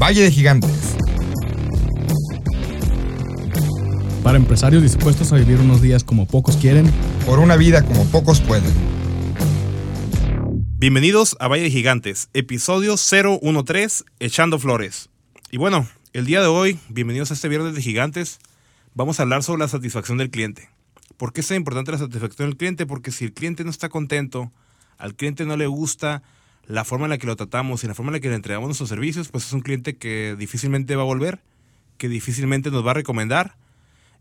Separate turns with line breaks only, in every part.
Valle de Gigantes.
Para empresarios dispuestos a vivir unos días como pocos quieren.
Por una vida como pocos pueden.
Bienvenidos a Valle de Gigantes, episodio 013, Echando Flores. Y bueno, el día de hoy, bienvenidos a este Viernes de Gigantes, vamos a hablar sobre la satisfacción del cliente. ¿Por qué es importante la satisfacción del cliente? Porque si el cliente no está contento, al cliente no le gusta la forma en la que lo tratamos y la forma en la que le entregamos nuestros servicios, pues es un cliente que difícilmente va a volver, que difícilmente nos va a recomendar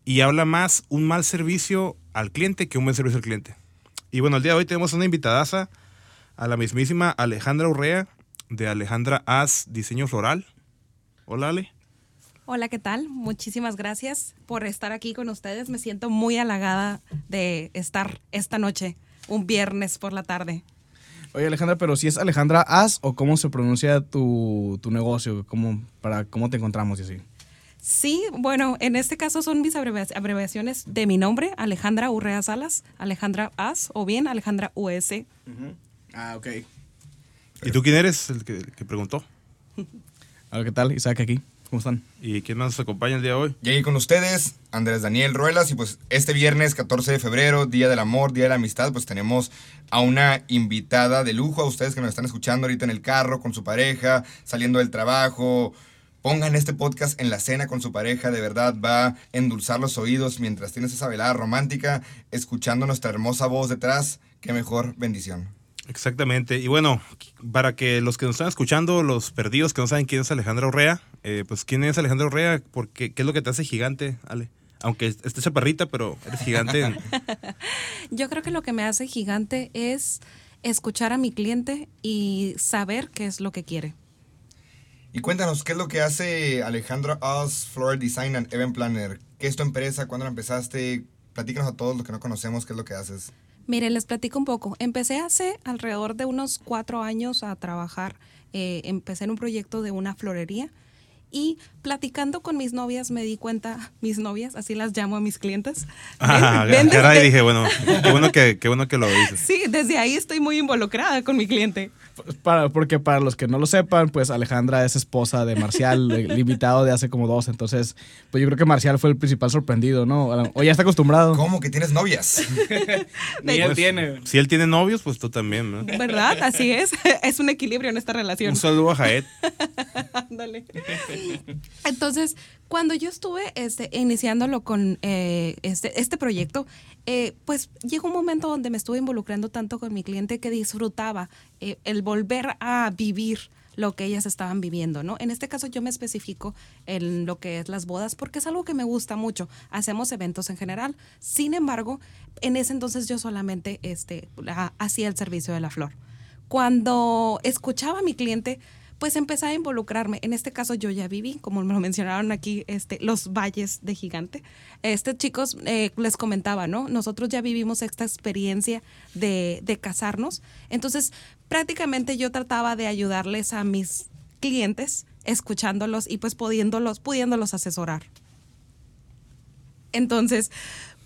y habla más un mal servicio al cliente que un buen servicio al cliente. Y bueno, el día de hoy tenemos una invitadaza a la mismísima Alejandra Urrea de Alejandra As Diseño Floral. Hola Ale.
Hola, ¿qué tal? Muchísimas gracias por estar aquí con ustedes. Me siento muy halagada de estar esta noche, un viernes por la tarde.
Oye Alejandra, pero si es Alejandra As o cómo se pronuncia tu, tu negocio, ¿Cómo, para cómo te encontramos y así.
Sí, bueno, en este caso son mis abreviaciones de mi nombre, Alejandra Urrea Salas, Alejandra As o bien Alejandra US.
Ah, ok.
¿Y tú quién eres el que, preguntó?
Hola, ¿qué tal? Isaac aquí. ¿Cómo están?
¿Y quién más nos acompaña el día de hoy?
Aquí con ustedes, Andrés Daniel Ruelas. Y pues este viernes 14 de febrero, Día del Amor, Día de la Amistad, pues tenemos a una invitada de lujo, a ustedes que nos están escuchando ahorita en el carro con su pareja, saliendo del trabajo. Pongan este podcast en la cena con su pareja, de verdad va a endulzar los oídos mientras tienes esa velada romántica, escuchando nuestra hermosa voz detrás. Qué mejor bendición.
Exactamente. Y bueno, para que los que nos están escuchando, los perdidos que no saben quién es Alejandra Urrea, eh, pues quién es Alejandra Urrea, porque qué es lo que te hace gigante, Ale. Aunque estés chaparrita, pero eres gigante.
Yo creo que lo que me hace gigante es escuchar a mi cliente y saber qué es lo que quiere.
Y cuéntanos, ¿qué es lo que hace Alejandra Oz Floral Design and Event Planner? ¿Qué es tu empresa? ¿Cuándo la empezaste? Platícanos a todos los que no conocemos qué es lo que haces.
Miren, les platico un poco. Empecé hace alrededor de unos cuatro años a trabajar. Eh, empecé en un proyecto de una florería y platicando con mis novias me di cuenta, mis novias, así las llamo a mis clientes.
Ah, y dije, bueno, qué bueno que, qué bueno que lo dices.
Sí, desde ahí estoy muy involucrada con mi cliente.
Para, porque para los que no lo sepan, pues Alejandra es esposa de Marcial, el invitado de hace como dos. Entonces, pues yo creo que Marcial fue el principal sorprendido, ¿no? O ya está acostumbrado.
¿Cómo que tienes novias?
Ni él tiene.
Si él tiene novios, pues tú también, ¿no?
¿Verdad? Así es. Es un equilibrio en esta relación.
Un saludo a Jaet.
Dale. Entonces, cuando yo estuve este, iniciándolo con eh, este, este proyecto, eh, pues llegó un momento donde me estuve involucrando tanto con mi cliente que disfrutaba eh, el volver a vivir lo que ellas estaban viviendo, ¿no? En este caso yo me especifico en lo que es las bodas porque es algo que me gusta mucho. Hacemos eventos en general. Sin embargo, en ese entonces yo solamente este, hacía el servicio de la flor. Cuando escuchaba a mi cliente, pues empecé a involucrarme. En este caso yo ya viví, como me lo mencionaron aquí, este, los valles de gigante. Este chicos, eh, les comentaba, ¿no? Nosotros ya vivimos esta experiencia de, de casarnos. Entonces, prácticamente yo trataba de ayudarles a mis clientes, escuchándolos y pues pudiéndolos, pudiéndolos asesorar. Entonces,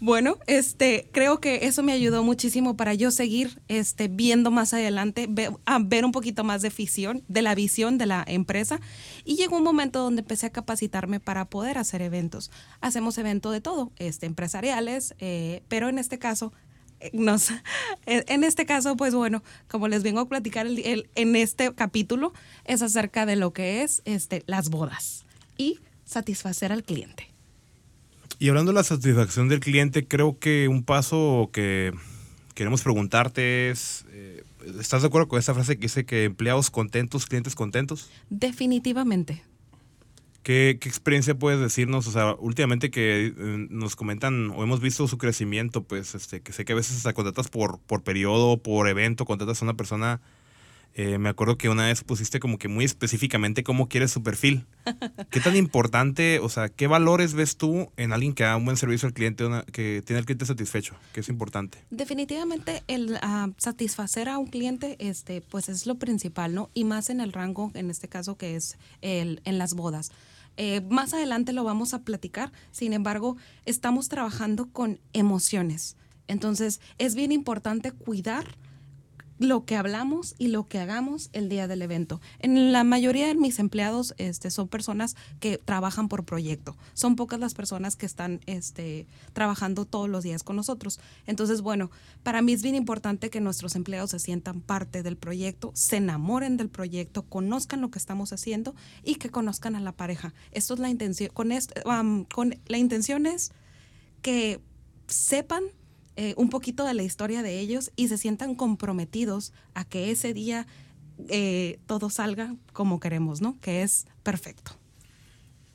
bueno, este, creo que eso me ayudó muchísimo para yo seguir este, viendo más adelante, a ver un poquito más de visión, de la visión de la empresa. Y llegó un momento donde empecé a capacitarme para poder hacer eventos. Hacemos eventos de todo, este, empresariales, eh, pero en este caso eh, nos, en este caso, pues bueno, como les vengo a platicar el, en este capítulo, es acerca de lo que es este, las bodas y satisfacer al cliente.
Y hablando de la satisfacción del cliente, creo que un paso que queremos preguntarte es, eh, ¿estás de acuerdo con esta frase que dice que empleados contentos, clientes contentos?
Definitivamente.
¿Qué, experiencia puedes decirnos? O sea, últimamente que eh, nos comentan o hemos visto su crecimiento, pues este, que sé que a veces hasta contratas por, por periodo, por evento, contratas a una persona eh, me acuerdo que una vez pusiste como que muy específicamente cómo quieres su perfil. ¿Qué tan importante, o sea, qué valores ves tú en alguien que da un buen servicio al cliente, que tiene al cliente satisfecho? ¿Qué es importante?
Definitivamente el ah, satisfacer a un cliente, este, pues es lo principal, ¿no? Y más en el rango, en este caso, que es el, en las bodas. Eh, más adelante lo vamos a platicar, sin embargo, estamos trabajando con emociones. Entonces, es bien importante cuidar lo que hablamos y lo que hagamos el día del evento. En la mayoría de mis empleados este, son personas que trabajan por proyecto. Son pocas las personas que están este, trabajando todos los días con nosotros. Entonces, bueno, para mí es bien importante que nuestros empleados se sientan parte del proyecto, se enamoren del proyecto, conozcan lo que estamos haciendo y que conozcan a la pareja. Esto es la intención. Con, esto, con la intención es que sepan eh, un poquito de la historia de ellos y se sientan comprometidos a que ese día eh, todo salga como queremos, ¿no? Que es perfecto.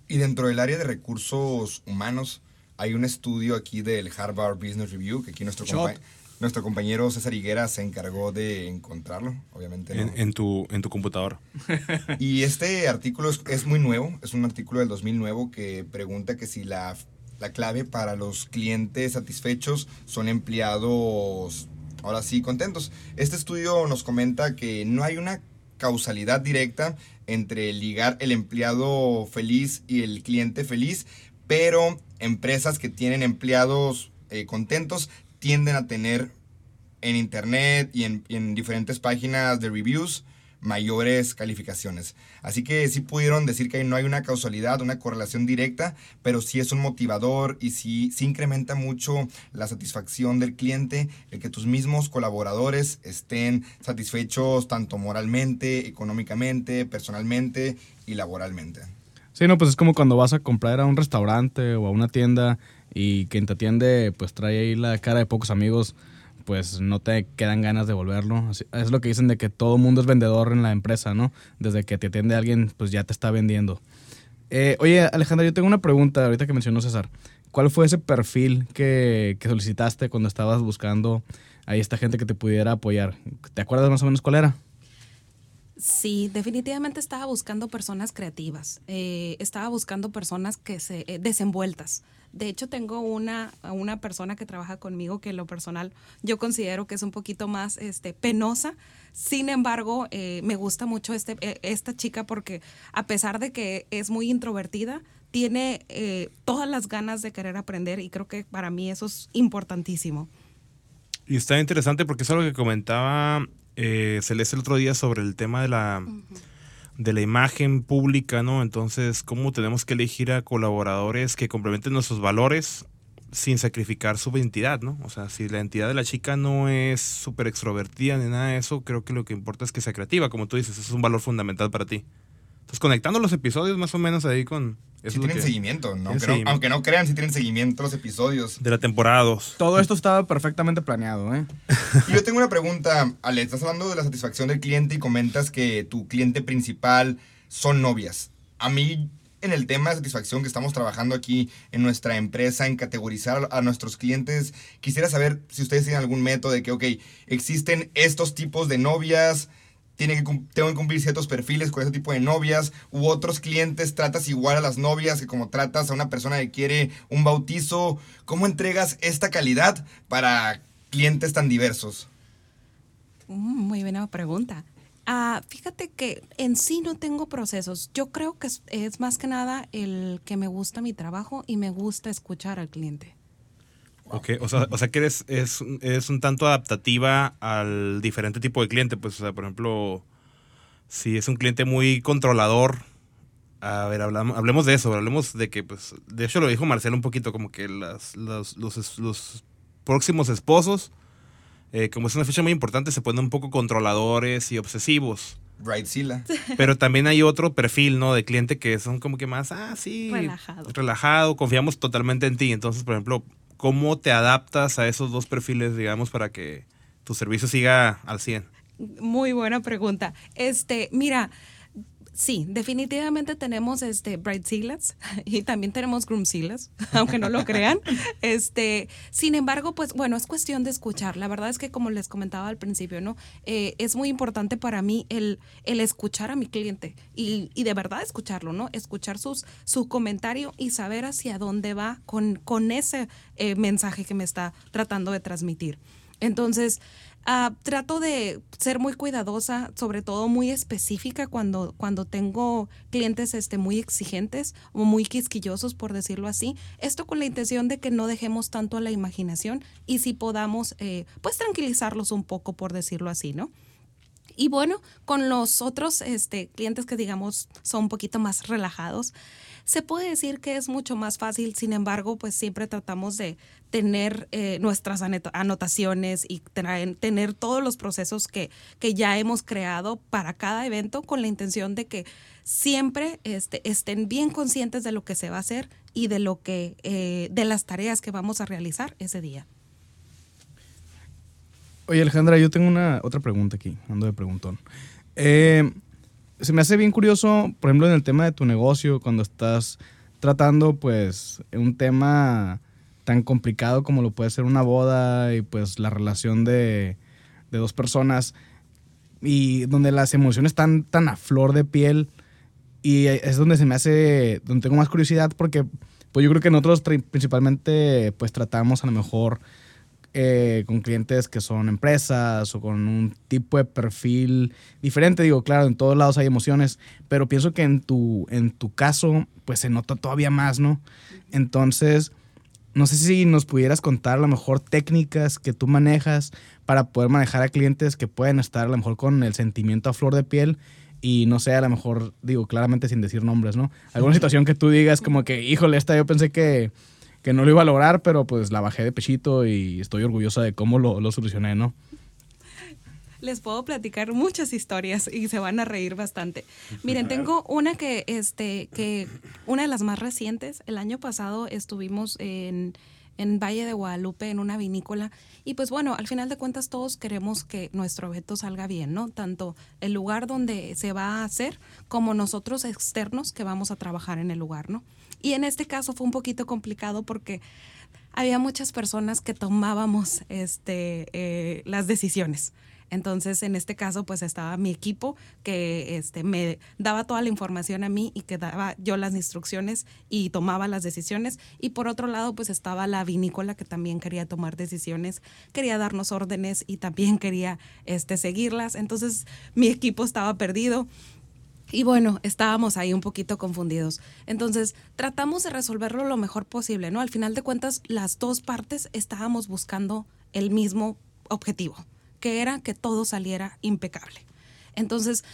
Y dentro del área de recursos humanos, hay un estudio aquí del Harvard Business Review, que aquí nuestro, nuestro compañero César Higuera se encargó de encontrarlo, obviamente.
En, tu, en tu computador.
Y este artículo es, es, muy nuevo, es un artículo del 2009 que pregunta que si la la clave para los clientes satisfechos son empleados, ahora sí, contentos. Este estudio nos comenta que no hay una causalidad directa entre ligar el empleado feliz y el cliente feliz, pero empresas que tienen empleados eh, contentos tienden a tener en internet y en, en diferentes páginas de reviews mayores calificaciones. Así que sí pudieron decir que no hay una causalidad, una correlación directa, pero sí es un motivador y sí, sí incrementa mucho la satisfacción del cliente, el que tus mismos colaboradores estén satisfechos tanto moralmente, económicamente, personalmente y laboralmente.
Sí, no, pues es como cuando vas a comprar a un restaurante o a una tienda y quien te atiende pues trae ahí la cara de pocos amigos pues no te quedan ganas de volverlo. Es lo que dicen de que todo mundo es vendedor en la empresa, ¿no? Desde que te atiende alguien, pues ya te está vendiendo. Eh, oye, Alejandra, yo tengo una pregunta ahorita que mencionó César. ¿Cuál fue ese perfil que, que solicitaste cuando estabas buscando a esta gente que te pudiera apoyar? ¿Te acuerdas más o menos cuál era?
Sí, definitivamente estaba buscando personas creativas, eh, estaba buscando personas que se eh, desenvueltas. De hecho, tengo una, una persona que trabaja conmigo que en lo personal yo considero que es un poquito más este, penosa. Sin embargo, eh, me gusta mucho este, esta chica porque a pesar de que es muy introvertida, tiene todas las ganas de querer aprender y creo que para mí eso es importantísimo.
Y está interesante porque es algo que comentaba eh, Celeste el otro día sobre el tema de la, de la imagen pública, ¿no? Entonces, ¿cómo tenemos que elegir a colaboradores que complementen nuestros valores sin sacrificar su identidad, ¿no? O sea, si la identidad de la chica no es súper extrovertida ni nada de eso, creo que lo que importa es que sea creativa, como tú dices, eso es un valor fundamental para ti. Entonces, conectando los episodios más o menos ahí con...
Sí tienen seguimiento, ¿no? Aunque, no, crean, sí tienen seguimiento los episodios.
De la temporada 2.
Todo esto estaba perfectamente planeado, ¿eh?
Y yo tengo una pregunta, Ale. Estás hablando de la satisfacción del cliente y comentas que tu cliente principal son novias. A mí, en el tema de satisfacción que estamos trabajando aquí en nuestra empresa, en categorizar a nuestros clientes, quisiera saber si ustedes tienen algún método de que, ok, existen estos tipos de novias tiene que, tengo que cumplir ciertos perfiles con ese tipo de novias, u otros clientes tratas igual a las novias que como tratas a una persona que quiere un bautizo. ¿Cómo entregas esta calidad para clientes tan diversos?
Mm, muy buena pregunta. Ah, fíjate que en sí no tengo procesos. Yo creo que es, más que nada el que me gusta mi trabajo y me gusta escuchar al cliente.
Ok, o sea, o sea que eres, es, es, un tanto adaptativa al diferente tipo de cliente. Pues, o sea, por ejemplo, si es un cliente muy controlador, a ver, hablamos, hablemos de eso, hablemos de que, pues, de hecho lo dijo Marcelo un poquito, como que las, los, los, próximos esposos, eh, como es una fecha muy importante, se ponen un poco controladores y obsesivos.
Right, Sila.
Pero también hay otro perfil, ¿no? De cliente que son como que más, ah, sí.
Relajado.
Relajado, confiamos totalmente en ti. Entonces, por ejemplo, ¿cómo te adaptas a esos dos perfiles, digamos, para que tu servicio siga al 100?
Muy buena pregunta. Este, mira, Sí, definitivamente tenemos este Bright Sealers y también tenemos Groom Sealers, aunque no lo crean. Este, sin embargo, pues bueno, es cuestión de escuchar. La verdad es que como les comentaba al principio, ¿no? Eh, es muy importante para mí el, el escuchar a mi cliente y, y, de verdad escucharlo, ¿no? Escuchar sus, su comentario y saber hacia dónde va con, con ese eh, mensaje que me está tratando de transmitir. Entonces, ah, trato de ser muy cuidadosa, sobre todo muy específica cuando, cuando tengo clientes este, muy exigentes o muy quisquillosos, por decirlo así. Esto con la intención de que no dejemos tanto a la imaginación y si podamos, eh, pues tranquilizarlos un poco, por decirlo así, ¿no? Y bueno, con los otros este, clientes que digamos son un poquito más relajados, se puede decir que es mucho más fácil, sin embargo, pues siempre tratamos de tener eh, nuestras anotaciones y tener todos los procesos que, que ya hemos creado para cada evento con la intención de que siempre este, estén bien conscientes de lo que se va a hacer y de lo que eh, de las tareas que vamos a realizar ese día.
Oye, Alejandra, yo tengo una otra pregunta aquí, ando de preguntón. Eh, se me hace bien curioso, por ejemplo, en el tema de tu negocio, cuando estás tratando, pues, un tema tan complicado como lo puede ser una boda y, pues, la relación de, de dos personas y donde las emociones están tan a flor de piel y es donde se me hace, donde tengo más curiosidad porque, pues, yo creo que nosotros principalmente, pues, tratamos a lo mejor eh, con clientes que son empresas o con un tipo de perfil diferente. Digo, claro, en todos lados hay emociones, pero pienso que en tu, en tu caso, pues se nota todavía más, ¿no? Entonces, no sé si nos pudieras contar a lo mejor técnicas que tú manejas para poder manejar a clientes que pueden estar a lo mejor con el sentimiento a flor de piel y no sé, a lo mejor, digo, claramente sin decir nombres, ¿no? Alguna situación que tú digas como que, híjole, esta yo pensé que que no lo iba a lograr, pero pues la bajé de pechito y estoy orgullosa de cómo lo, lo solucioné, ¿no?
Les puedo platicar muchas historias y se van a reír bastante. Miren, tengo una que, este, que, una de las más recientes. El año pasado estuvimos en, en Valle de Guadalupe en una vinícola y pues bueno, al final de cuentas todos queremos que nuestro evento salga bien, ¿no? Tanto el lugar donde se va a hacer como nosotros externos que vamos a trabajar en el lugar, ¿no? Y en este caso fue un poquito complicado porque había muchas personas que tomábamos este, eh, las decisiones. Entonces, en este caso, pues estaba mi equipo que este, me daba toda la información a mí y que daba yo las instrucciones y tomaba las decisiones. Y por otro lado, pues estaba la vinícola que también quería tomar decisiones, quería darnos órdenes y también quería este, seguirlas. Entonces, mi equipo estaba perdido. Y bueno, estábamos ahí un poquito confundidos. Entonces, tratamos de resolverlo lo mejor posible, ¿no? Al final de cuentas, las dos partes estábamos buscando el mismo objetivo, que era que todo saliera impecable. Entonces,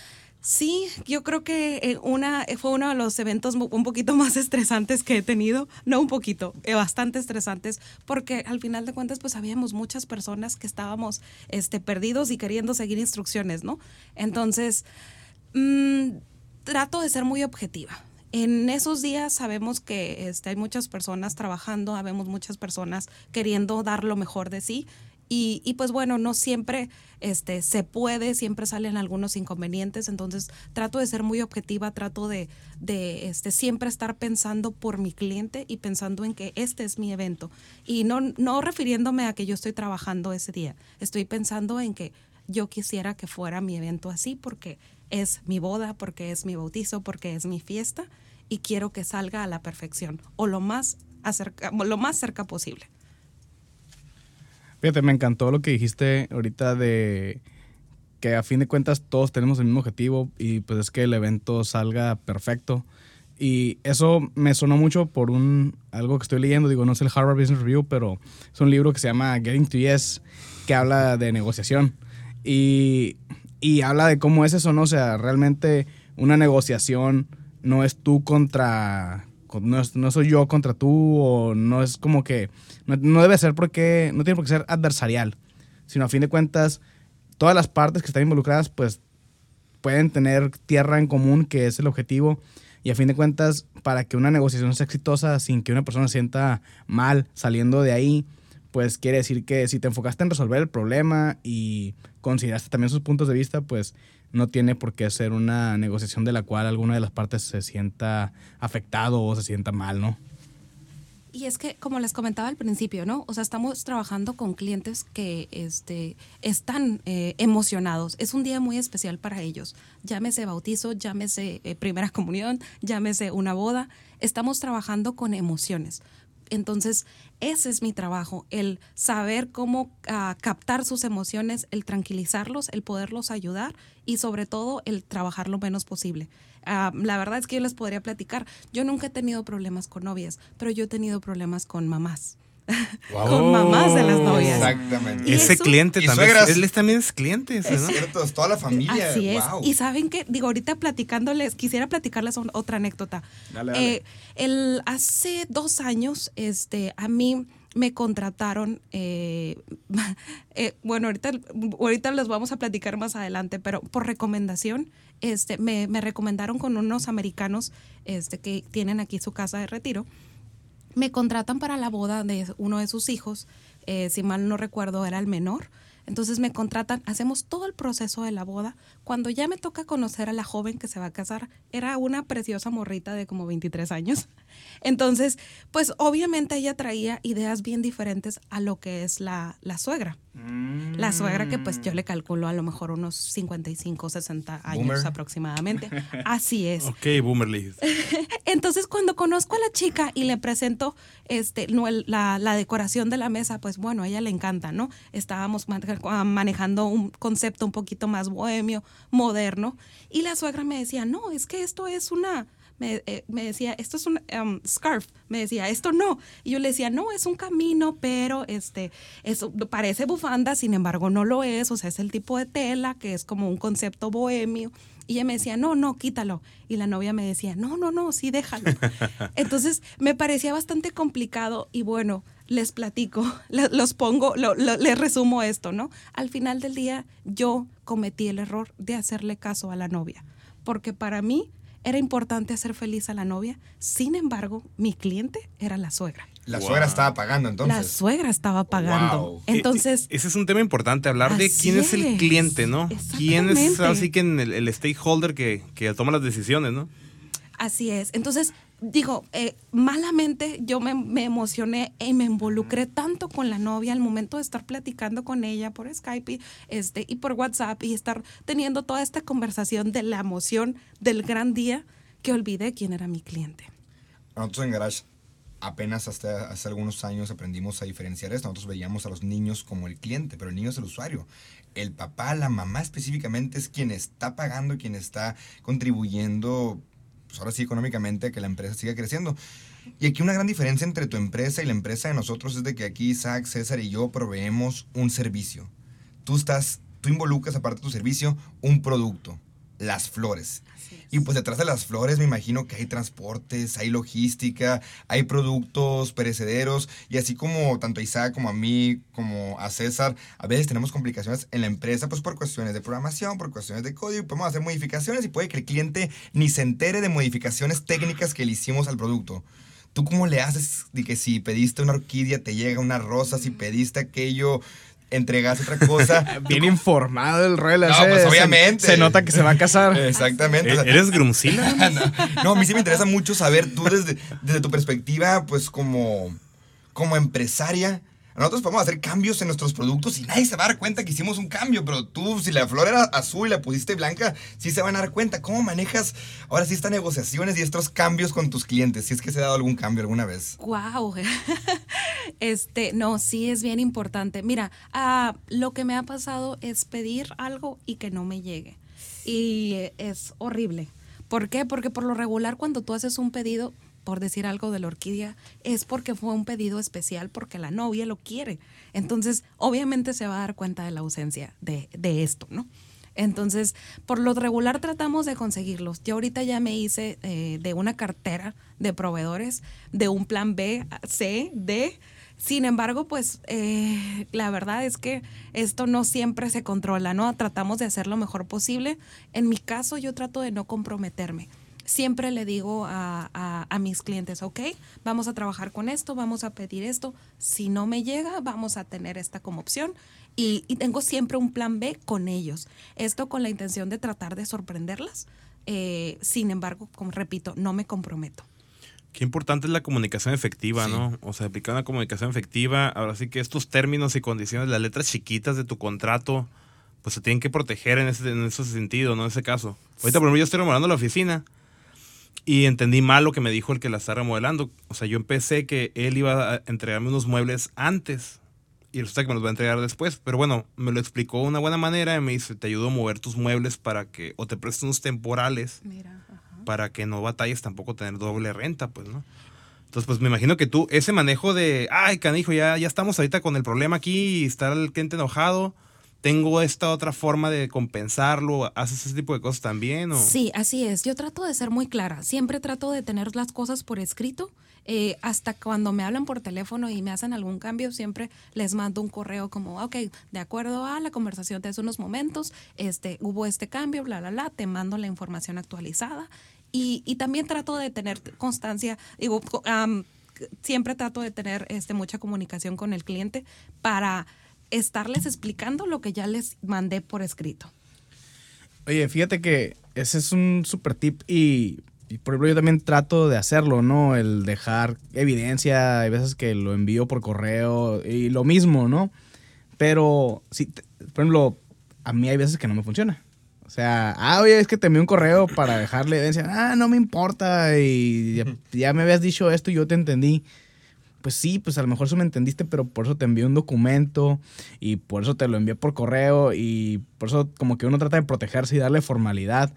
sí, yo creo que eh, una, fue uno de los eventos un poquito más estresantes que he tenido, no un poquito, eh, bastante estresantes, porque al final de cuentas, pues habíamos muchas personas que estábamos este, perdidos y queriendo seguir instrucciones, ¿no? Entonces, Mm, trato de ser muy objetiva. En esos días sabemos que este, hay muchas personas trabajando, habemos muchas personas queriendo dar lo mejor de sí. Y, pues bueno, no siempre este, se puede, siempre salen algunos inconvenientes, entonces trato de ser muy objetiva, trato de, este, siempre estar pensando por mi cliente y pensando en que este es mi evento. Y no, no refiriéndome a que yo estoy trabajando ese día, estoy pensando en que yo quisiera que fuera mi evento así porque es mi boda, porque es mi bautizo, porque es mi fiesta y quiero que salga a la perfección o lo más, lo más cerca posible.
Fíjate, me encantó lo que dijiste ahorita de que a fin de cuentas todos tenemos el mismo objetivo y pues es que el evento salga perfecto. Y eso me sonó mucho por un algo que estoy leyendo, digo, no es el Harvard Business Review, pero es un libro que se llama Getting to Yes, que habla de negociación. Y y habla de cómo es eso, ¿no? O sea, realmente una negociación no es tú contra, no, soy yo contra tú, o no es como que, no, debe ser porque, no tiene por qué ser adversarial, sino a fin de cuentas, todas las partes que están involucradas, pues pueden tener tierra en común, que es el objetivo, y a fin de cuentas, para que una negociación sea exitosa sin que una persona se sienta mal saliendo de ahí, pues quiere decir que si te enfocaste en resolver el problema y consideraste también sus puntos de vista, pues no tiene por qué ser una negociación de la cual alguna de las partes se sienta afectado o se sienta mal, ¿no?
Y es que, como les comentaba al principio, ¿no? O sea, estamos trabajando con clientes que este, están eh, emocionados. Es un día muy especial para ellos. Llámese bautizo, llámese eh, primera comunión, llámese una boda. Estamos trabajando con emociones Entonces, ese es mi trabajo, el saber cómo ah, captar sus emociones, el tranquilizarlos, el poderlos ayudar y sobre todo el trabajar lo menos posible. Ah, la verdad es que yo les podría platicar, yo nunca he tenido problemas con novias, pero yo he tenido problemas con mamás. Con mamás de las novias.
Exactamente.
Y
Ese cliente
Y
también.
suegras.
Él es- también es cliente,
Es
¿no?
cierto, es toda la familia.
Así es.
Wow.
Y saben que, digo, ahorita platicándoles, quisiera platicarles un- otra anécdota.
Dale, dale.
Eh, el, hace dos años, este, a mí me contrataron, eh, eh, bueno, ahorita, ahorita les vamos a platicar más adelante, pero por recomendación, este, me, me recomendaron con unos americanos este, que tienen aquí su casa de retiro me contratan para la boda de uno de sus hijos, eh, si mal no recuerdo era el menor. Entonces me contratan, hacemos todo el proceso de la boda. Cuando ya me toca conocer a la joven que se va a casar, era una preciosa morrita de como 23 años. Entonces, pues obviamente ella traía ideas bien diferentes a lo que es la, la suegra. La suegra que pues yo le calculo a lo mejor unos 55, 60 años
Boomer.
aproximadamente. Así es.
Ok, Boomer le dijiste.
Entonces, cuando conozco a la chica y le presento este, no, el- la, la decoración de la mesa, pues bueno, a ella le encanta, ¿no? Estábamos ah, manejando un concepto un poquito más bohemio, moderno, y la suegra me decía, no, es que esto es una... Me, eh, me decía, esto es un um, scarf. Me decía, esto no. Y yo le decía, no, es un camino, pero este, eso parece bufanda, sin embargo, no lo es. O sea, es el tipo de tela que es como un concepto bohemio. Y ella me decía, no, no, quítalo. Y la novia me decía, no, no, no, sí, déjalo. Entonces me parecía bastante complicado y bueno, les platico, los pongo, lo- lo- les resumo esto, ¿no? Al final del día yo cometí el error de hacerle caso a la novia, porque para mí era importante hacer feliz a la novia, sin embargo, mi cliente era la suegra.
La
Wow.
suegra estaba pagando entonces.
La suegra estaba pagando.
Wow.
Entonces,
E- ese es un tema importante, hablar de quién es el cliente, ¿no? Quién es así que el, el stakeholder que, que toma las decisiones, ¿no?
Así es. Entonces, digo, eh, malamente yo me, me emocioné y me involucré tanto con la novia al momento de estar platicando con ella por Skype y, este, y por WhatsApp y estar teniendo toda esta conversación de la emoción del gran día que olvidé quién era mi cliente.
Nosotros en Garage apenas hasta hace algunos años aprendimos a diferenciar esto. Nosotros veíamos a los niños como el cliente, pero el niño es el usuario. El papá, la mamá específicamente es quien está pagando, quien está contribuyendo, pues ahora sí económicamente, que la empresa siga creciendo. Y aquí una gran diferencia entre tu empresa y la empresa de nosotros es de que aquí Isaac, César y yo proveemos un servicio. Tú estás, tú involucras aparte de tu servicio un producto, las flores. Y pues detrás de las flores me imagino que hay transportes, hay logística, hay productos perecederos y así como tanto a Isaac como a mí, como a César, a veces tenemos complicaciones en la empresa pues por cuestiones de programación, por cuestiones de código podemos hacer modificaciones y puede que el cliente ni se entere de modificaciones técnicas que le hicimos al producto. ¿Tú cómo le haces de que si pediste una orquídea te llega una rosa, si pediste aquello entregas otra cosa?
Bien informado el Royal.
No,
ese,
pues,
se-
obviamente.
Se, nota que se va a casar.
Exactamente. o sea,
¿E- ¿Eres grumsila?
no, no, a mí sí me interesa mucho saber tú desde, desde tu perspectiva, pues como, como empresaria. Nosotros podemos hacer cambios en nuestros productos y nadie se va a dar cuenta que hicimos un cambio, pero tú, si la flor era azul y la pusiste blanca, sí se van a dar cuenta. ¿Cómo manejas ahora sí estas negociaciones y estos cambios con tus clientes? Si es que se ha dado algún cambio alguna vez.
Wow. Este, no, sí es bien importante. Mira, ah, lo que me ha pasado es pedir algo y que no me llegue. Y es horrible. ¿Por qué? Porque por lo regular cuando tú haces un pedido, por decir algo de la orquídea, es porque fue un pedido especial porque la novia lo quiere. Entonces, obviamente se va a dar cuenta de la ausencia de, de esto, ¿no? Entonces, por lo regular tratamos de conseguirlos. Yo ahorita ya me hice eh, de una cartera de proveedores, de un plan B, C, D. Sin embargo, pues eh, la verdad es que esto no siempre se controla, ¿no? Tratamos de hacer lo mejor posible. En mi caso, yo trato de no comprometerme. Siempre le digo a, a- a mis clientes, ok, vamos a trabajar con esto, vamos a pedir esto. Si no me llega, vamos a tener esta como opción. Y, y tengo siempre un plan B con ellos. Esto con la intención de tratar de sorprenderlas. Eh, sin embargo, como repito, no me comprometo.
Qué importante es la comunicación efectiva,
Sí.
¿no? O sea, aplicar una comunicación efectiva. Ahora sí que estos términos y condiciones, las letras chiquitas de tu contrato, pues se tienen que proteger en ese, en ese sentido, ¿no? En ese caso. Ahorita, por ejemplo, yo estoy remodelando la oficina Y entendí mal lo que me dijo el que la está remodelando. O sea, yo empecé que él iba a entregarme unos muebles antes y resulta que me los va a entregar después. Pero bueno, me lo explicó de una buena manera y me dice, te ayudo a mover tus muebles para que, o te presto unos temporales
Mira, ajá.
para que no batalles tampoco tener doble renta, pues, ¿no? Entonces, pues me imagino que tú, ese manejo de, ay, canijo, ya, ya estamos ahorita con el problema aquí y está el cliente enojado, tengo esta otra forma de compensarlo, ¿haces ese tipo de cosas también? O?
Sí, así es. Yo trato de ser muy clara. Siempre trato de tener las cosas por escrito. Eh, hasta cuando me hablan por teléfono y me hacen algún cambio, siempre les mando un correo como, ok, de acuerdo a la conversación de hace unos momentos, este, hubo este cambio, bla, bla, bla, te mando la información actualizada. Y, y también trato de tener constancia, digo, am, siempre trato de tener este, mucha comunicación con el cliente para estarles explicando lo que ya les mandé por escrito.
Oye, fíjate que ese es un super tip y, por ejemplo yo también trato de hacerlo, ¿no? El dejar evidencia, hay veces que lo envío por correo y lo mismo, ¿no? Pero, por ejemplo, a mí hay veces que no me funciona. O sea, ah, oye, es que te envié un correo para dejarle evidencia. Ah, no me importa y ya me habías dicho esto y yo te entendí. Pues sí, pues a lo mejor eso me entendiste, pero por eso te envié un documento y por eso te lo envié por correo y por eso como que uno trata de protegerse y darle formalidad.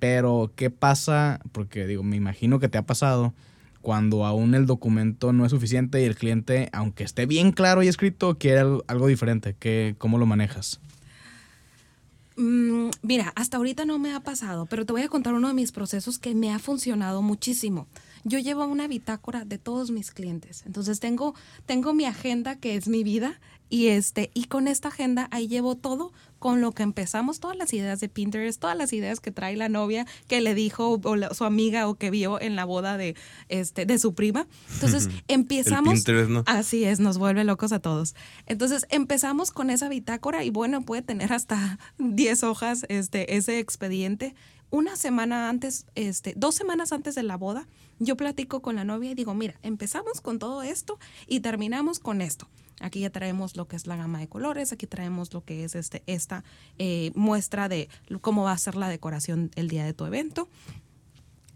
Pero, ¿qué pasa? Porque digo, me imagino que te ha pasado cuando aún el documento no es suficiente y el cliente, aunque esté bien claro y escrito, quiere algo, diferente. ¿Qué, ¿Cómo lo manejas?
Mm, mira, hasta ahorita no me ha pasado, pero te voy a contar uno de mis procesos que me ha funcionado muchísimo. Yo llevo una bitácora de todos mis clientes. Entonces tengo, tengo mi agenda que es mi vida y este y con esta agenda ahí llevo todo con lo que empezamos, todas las ideas de Pinterest, todas las ideas que trae la novia que le dijo o la- su amiga o que vio en la boda de este de su prima. Entonces empezamos
Pinterest, ¿no?
Así es, nos vuelve locos a todos. Entonces empezamos con esa bitácora y bueno, puede tener hasta 10 hojas este, ese expediente. Una semana antes, este, dos semanas antes de la boda, yo platico con la novia y digo, mira, empezamos con todo esto y terminamos con esto. Aquí ya traemos lo que es la gama de colores, aquí traemos lo que es este, esta eh, muestra de cómo va a ser la decoración el día de tu evento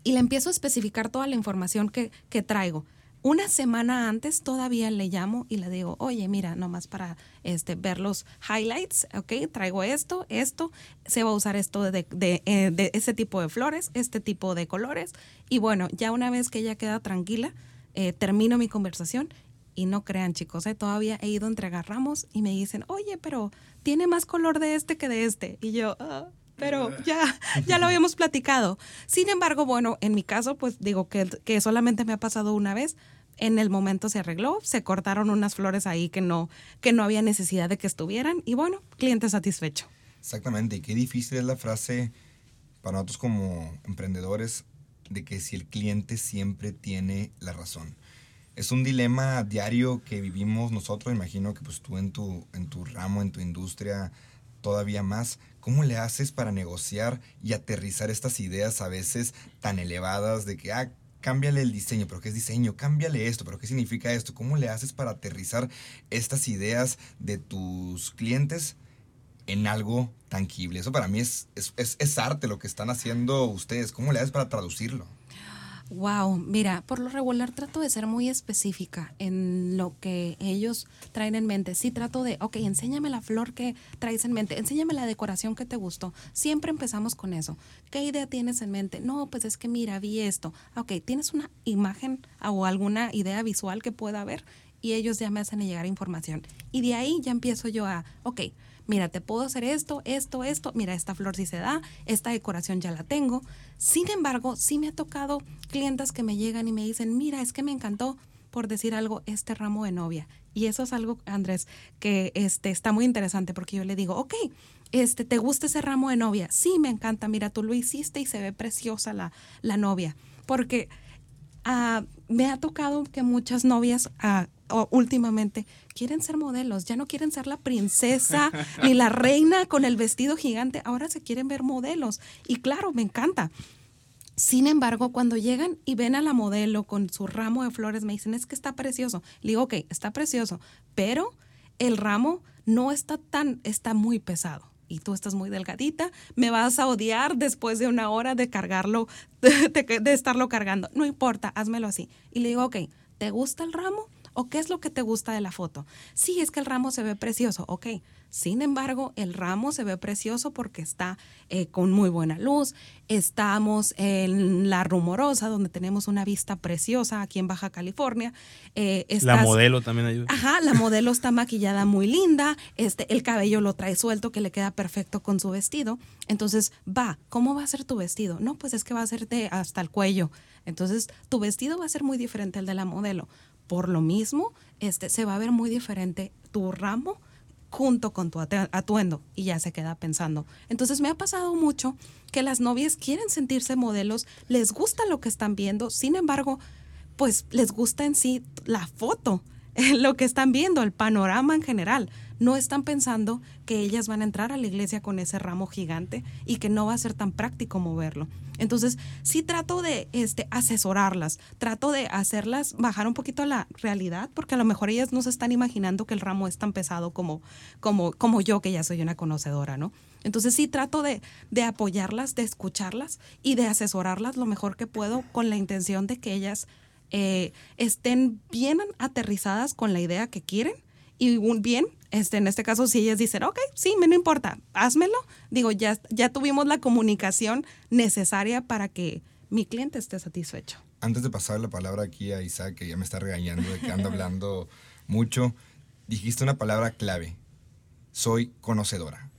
y le empiezo a especificar toda la información que, que traigo. Una semana antes todavía le llamo y le digo, oye, mira, nomás para este, ver los highlights, ok, traigo esto, esto, se va a usar esto de, de, eh, de ese tipo de flores, este tipo de colores. Y bueno, ya una vez que ella queda tranquila, eh, termino mi conversación y no crean, chicos, eh, todavía he ido a entregar ramos y me dicen, oye, pero tiene más color de este que de este. Y yo, "Ah, pero ya, ya lo habíamos platicado. Sin embargo, bueno, en mi caso, pues digo que, que solamente me ha pasado una vez. En el momento se arregló, se cortaron unas flores ahí que no, que no había necesidad de que estuvieran y bueno, cliente satisfecho.
Exactamente, y qué difícil es la frase para nosotros como emprendedores de que si el cliente siempre tiene la razón. Es un dilema diario que vivimos nosotros, imagino que pues tú en tu, en tu ramo, en tu industria, todavía más. ¿Cómo le haces para negociar y aterrizar estas ideas a veces tan elevadas de que, ah, cámbiale el diseño, pero ¿qué es diseño? Cámbiale esto, pero ¿qué significa esto? ¿Cómo le haces para aterrizar estas ideas de tus clientes en algo tangible? Eso para mí es, es, es, es arte lo que están haciendo ustedes. ¿Cómo le haces para traducirlo?
Wow, mira, por lo regular trato de ser muy específica en lo que ellos traen en mente. Sí trato de, ok, enséñame la flor que traes en mente, enséñame la decoración que te gustó. Siempre empezamos con eso. ¿Qué idea tienes en mente? No, pues es que mira, vi esto. Ok, ¿tienes una imagen o alguna idea visual que pueda haber? Y ellos ya me hacen llegar información. Y de ahí ya empiezo yo a, ok, mira, te puedo hacer esto, esto, esto, mira, esta flor sí se da, esta decoración ya la tengo. Sin embargo, sí me ha tocado clientas que me llegan y me dicen, mira, es que me encantó, por decir algo, este ramo de novia. Y eso es algo, Andrés, que este, está muy interesante porque yo le digo, ok, este, ¿te gusta ese ramo de novia? Sí, me encanta, mira, tú lo hiciste y se ve preciosa la, la novia. Porque ah, me ha tocado que muchas novias ah, o últimamente quieren ser modelos, ya no quieren ser la princesa ni la reina con el vestido gigante, ahora se quieren ver modelos. Y claro, me encanta. Sin embargo, cuando llegan y ven a la modelo con su ramo de flores, me dicen, es que está precioso. Le digo, ok, está precioso, pero el ramo no está tan, está muy pesado. y tú estás muy delgadita, me vas a odiar después de una hora de cargarlo, de, de estarlo cargando. No importa, házmelo así. Y le digo, ok, ¿te gusta el ramo? ¿O qué es lo que te gusta de la foto? Sí, es que el ramo se ve precioso, ok. Sin embargo, el ramo se ve precioso porque está eh, con muy buena luz. Estamos en La Rumorosa, donde tenemos una vista preciosa aquí en Baja California.
Eh, la modelo también ayuda.
Ajá, la modelo está maquillada muy linda. Este, el cabello lo trae suelto, que le queda perfecto con su vestido. Entonces, va, ¿cómo va a ser tu vestido? No, pues es que va a ser de hasta el cuello. Entonces, tu vestido va a ser muy diferente al de la modelo. Por lo mismo, este, se va a ver muy diferente tu ramo junto con tu atuendo y ya se queda pensando. Entonces me ha pasado mucho que las novias quieren sentirse modelos, les gusta lo que están viendo, sin embargo, pues les gusta en sí la foto, lo que están viendo, el panorama en general no están pensando que ellas van a entrar a la iglesia con ese ramo gigante y que no va a ser tan práctico moverlo. Entonces, sí trato de este, asesorarlas, trato de hacerlas bajar un poquito a la realidad, porque a lo mejor ellas no se están imaginando que el ramo es tan pesado como, como, como yo, que ya soy una conocedora, ¿no? Entonces sí trato de, de apoyarlas, de escucharlas y de asesorarlas lo mejor que puedo con la intención de que ellas eh, estén bien aterrizadas con la idea que quieren y bien este, en este caso, si ellas dicen, ok, sí, me no importa, házmelo, digo, ya, ya tuvimos la comunicación necesaria para que mi cliente esté satisfecho.
Antes de pasar la palabra aquí a Isaac, que ya me está regañando de que ando hablando mucho, dijiste una palabra clave, soy conocedora.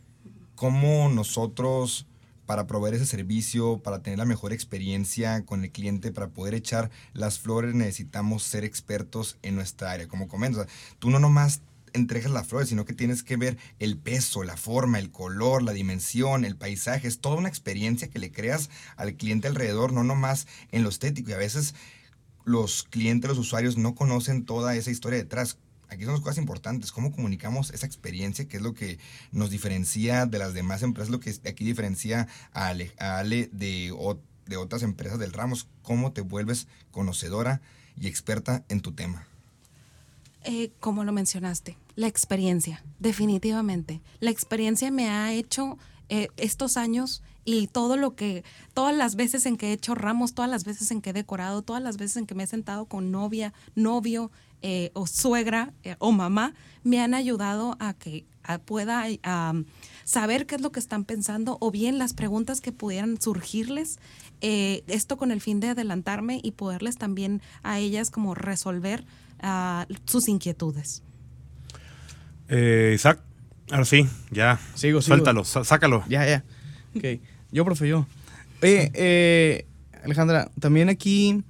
¿Cómo nosotros, para proveer ese servicio, para tener la mejor experiencia con el cliente, para poder echar las flores, necesitamos ser expertos en nuestra área? Como comentas, tú no nomás entregas las flores, sino que tienes que ver el peso, la forma, el color, la dimensión, el paisaje. Es toda una experiencia que le creas al cliente alrededor, no nomás en lo estético. Y a veces los clientes, los usuarios no conocen toda esa historia detrás. Aquí son las cosas importantes, cómo comunicamos esa experiencia, que es lo que nos diferencia de las demás empresas, lo que aquí diferencia a Ale, de, de otras empresas del Ramos, cómo te vuelves conocedora y experta en tu tema.
Eh, como lo mencionaste, la experiencia, definitivamente. La experiencia me ha hecho eh, estos años y todo lo que, todas las veces en que he hecho ramos, todas las veces en que he decorado, todas las veces en que me he sentado con novia, novio eh, o suegra o mamá, me han ayudado a que pueda saber qué es lo que están pensando o bien las preguntas que pudieran surgirles. esto con el fin de adelantarme y poderles también a ellas como resolver sus inquietudes.
Eh, Isaac, ahora sí, ya. Sigo, Suéltalo, sácalo.
Ya, ya. Ok. Yo, profe, yo. Oye, eh, Alejandra, también aquí,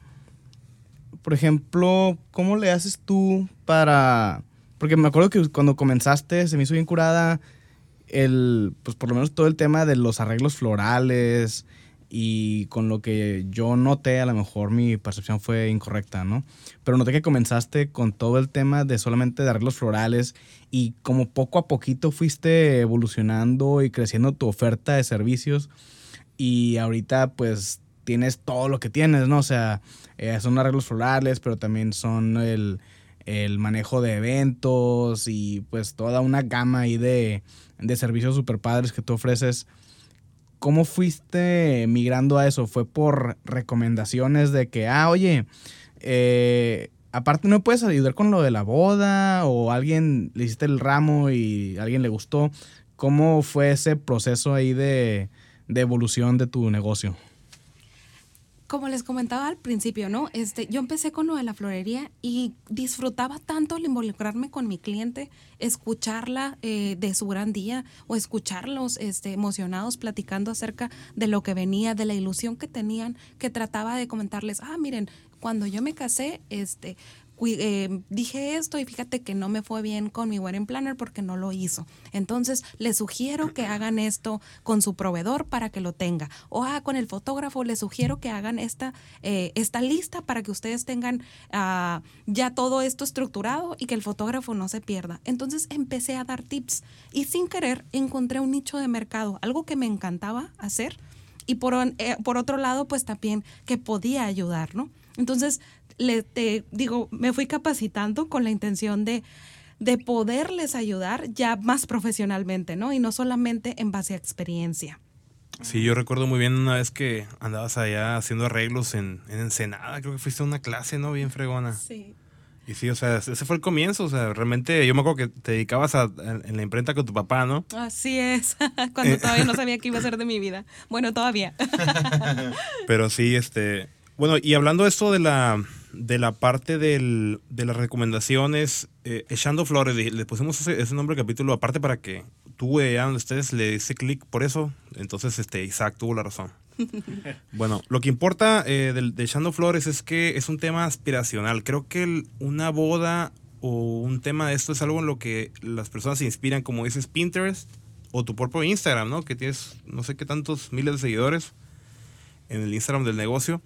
por ejemplo, ¿cómo le haces tú para...? Porque me acuerdo que cuando comenzaste se me hizo bien curada el, pues por lo menos todo el tema de los arreglos florales, y con lo que yo noté, a lo mejor mi percepción fue incorrecta, ¿no? Pero noté que comenzaste con todo el tema de solamente arreglos florales y como poco a poquito fuiste evolucionando y creciendo tu oferta de servicios y ahorita pues tienes todo lo que tienes, ¿no? O sea, eh, son arreglos florales, pero también son el, el, manejo de eventos y pues toda una gama ahí de, de servicios super padres que tú ofreces ¿cómo fuiste migrando a eso? ¿Fue por recomendaciones de que, ah, oye, eh, aparte no puedes ayudar con lo de la boda o alguien le hiciste el ramo y a alguien le gustó? ¿Cómo fue ese proceso ahí de, de evolución de tu negocio?
Como les comentaba al principio, ¿no? Este, yo empecé con lo de la florería y disfrutaba tanto el involucrarme con mi cliente, escucharla eh, de su gran día o escucharlos este, emocionados platicando acerca de lo que venía, de la ilusión que tenían, que trataba de comentarles, ah, miren, cuando yo me casé, este, eh, dije esto y fíjate que no me fue bien con mi wedding planner porque no lo hizo. Entonces, les sugiero que hagan esto con su proveedor para que lo tenga. O ah, con el fotógrafo les sugiero que hagan esta, eh, esta lista para que ustedes tengan ah, ya todo esto estructurado y que el fotógrafo no se pierda. Entonces, empecé a dar tips y sin querer encontré un nicho de mercado, algo que me encantaba hacer y por, eh, por otro lado, pues también que podía ayudar, ¿no? Entonces, le te digo, me fui capacitando con la intención de de poderles ayudar ya más profesionalmente, ¿no? Y no solamente en base a experiencia.
Sí, yo recuerdo muy bien una vez que andabas allá haciendo arreglos en, en Ensenada, creo que fuiste a una clase, ¿no? Bien fregona.
Sí.
Y sí, o sea, ese fue el comienzo, o sea, realmente yo me acuerdo que te dedicabas a, en la imprenta con tu papá, ¿no?
Así es, cuando
Eh.
todavía no sabía qué iba a ser de mi vida. Bueno, todavía.
Pero sí, este. Bueno, y hablando de esto de la, de la parte del, de las recomendaciones, eh, Echando Flores, le, pusimos ese, ese nombre al capítulo aparte para que tú, eh, donde ustedes le diste clic por eso. Entonces, este, Isaac tuvo la razón. bueno, lo que importa eh, del, de Echando Flores es que es un tema aspiracional. Creo que el- una boda o un tema de esto es algo en lo que las personas se inspiran, como dices Pinterest o tu propio Instagram, ¿no? Que tienes no sé qué tantos miles de seguidores en el Instagram del negocio.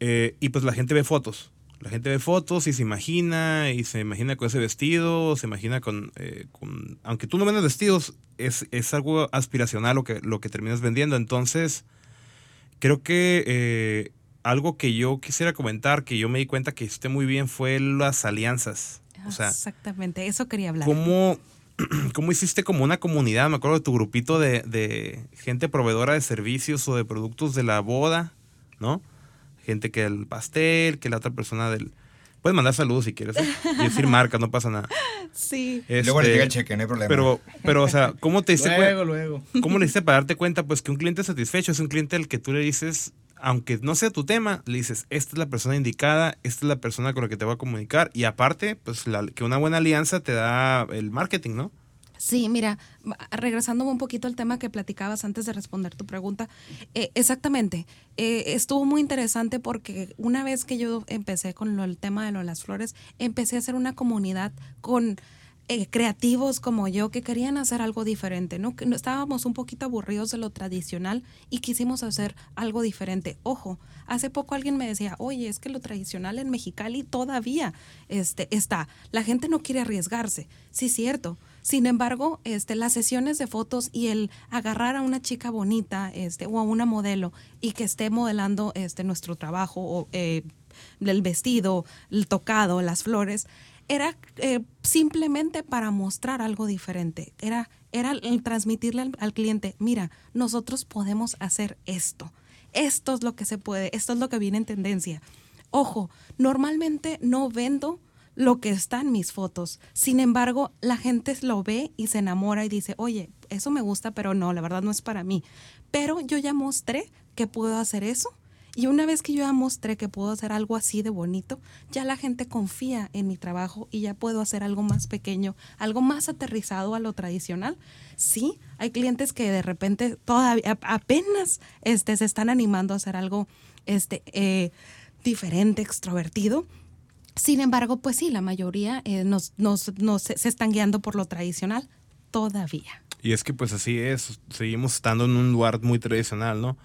Eh, y pues la gente ve fotos. La gente ve fotos y se imagina, y se imagina con ese vestido, se imagina con, eh, con- aunque tú no vendas vestidos, es, es algo aspiracional lo que, lo que terminas vendiendo. Entonces, creo que eh, algo que yo quisiera comentar, que yo me di cuenta que hiciste muy bien, fue las alianzas. O sea,
Exactamente, eso quería hablar.
¿Cómo, cómo hiciste como una comunidad? Me acuerdo de tu grupito de, de gente proveedora de servicios o de productos de la boda, ¿no? Gente que el pastel, que la otra persona del... Puedes mandar saludos si quieres. Y decir marca, no pasa nada.
Sí.
Luego le
Este,
llega el cheque, no hay problema.
Pero, pero, o sea, ¿cómo te diste cuenta?
Luego, luego.
¿Cómo le hiciste para darte cuenta? Pues que un cliente satisfecho es un cliente al que tú le dices, aunque no sea tu tema, le dices, esta es la persona indicada, esta es la persona con la que te voy a comunicar. Y aparte, pues la- que una buena alianza te da el marketing, ¿no?
Sí, mira, regresando un poquito al tema que platicabas antes de responder tu pregunta, eh, exactamente, eh, estuvo muy interesante porque una vez que yo empecé con lo- el tema de lo las flores, empecé a hacer una comunidad con eh, creativos como yo que querían hacer algo diferente, ¿no? Que no- estábamos un poquito aburridos de lo tradicional y quisimos hacer algo diferente. Ojo, hace poco alguien me decía, oye, es que lo tradicional en Mexicali todavía este, está. La gente no quiere arriesgarse. Sí, cierto. Sin embargo, este, las sesiones de fotos y el agarrar a una chica bonita este, o a una modelo y que esté modelando este, nuestro trabajo o eh, el vestido, el tocado, las flores, era eh, simplemente para mostrar algo diferente. Era, era el transmitirle al, al cliente, mira, nosotros podemos hacer esto. Esto es lo que se puede, esto es lo que viene en tendencia. Ojo, normalmente no vendo lo que está en mis fotos. Sin embargo, la gente lo ve y se enamora y dice, oye, eso me gusta, pero no, la verdad no es para mí. Pero yo ya mostré que puedo hacer eso. Y una vez que yo ya mostré que puedo hacer algo así de bonito, ya la gente confía en mi trabajo y ya puedo hacer algo más pequeño, algo más aterrizado a lo tradicional. Sí, hay clientes que de repente todavía apenas este, se están animando a hacer algo este, eh, diferente, extrovertido. Sin embargo, pues sí, la mayoría eh, nos, nos, nos- se están guiando por lo tradicional todavía.
Y es que pues así es, seguimos estando en un lugar muy tradicional, ¿no?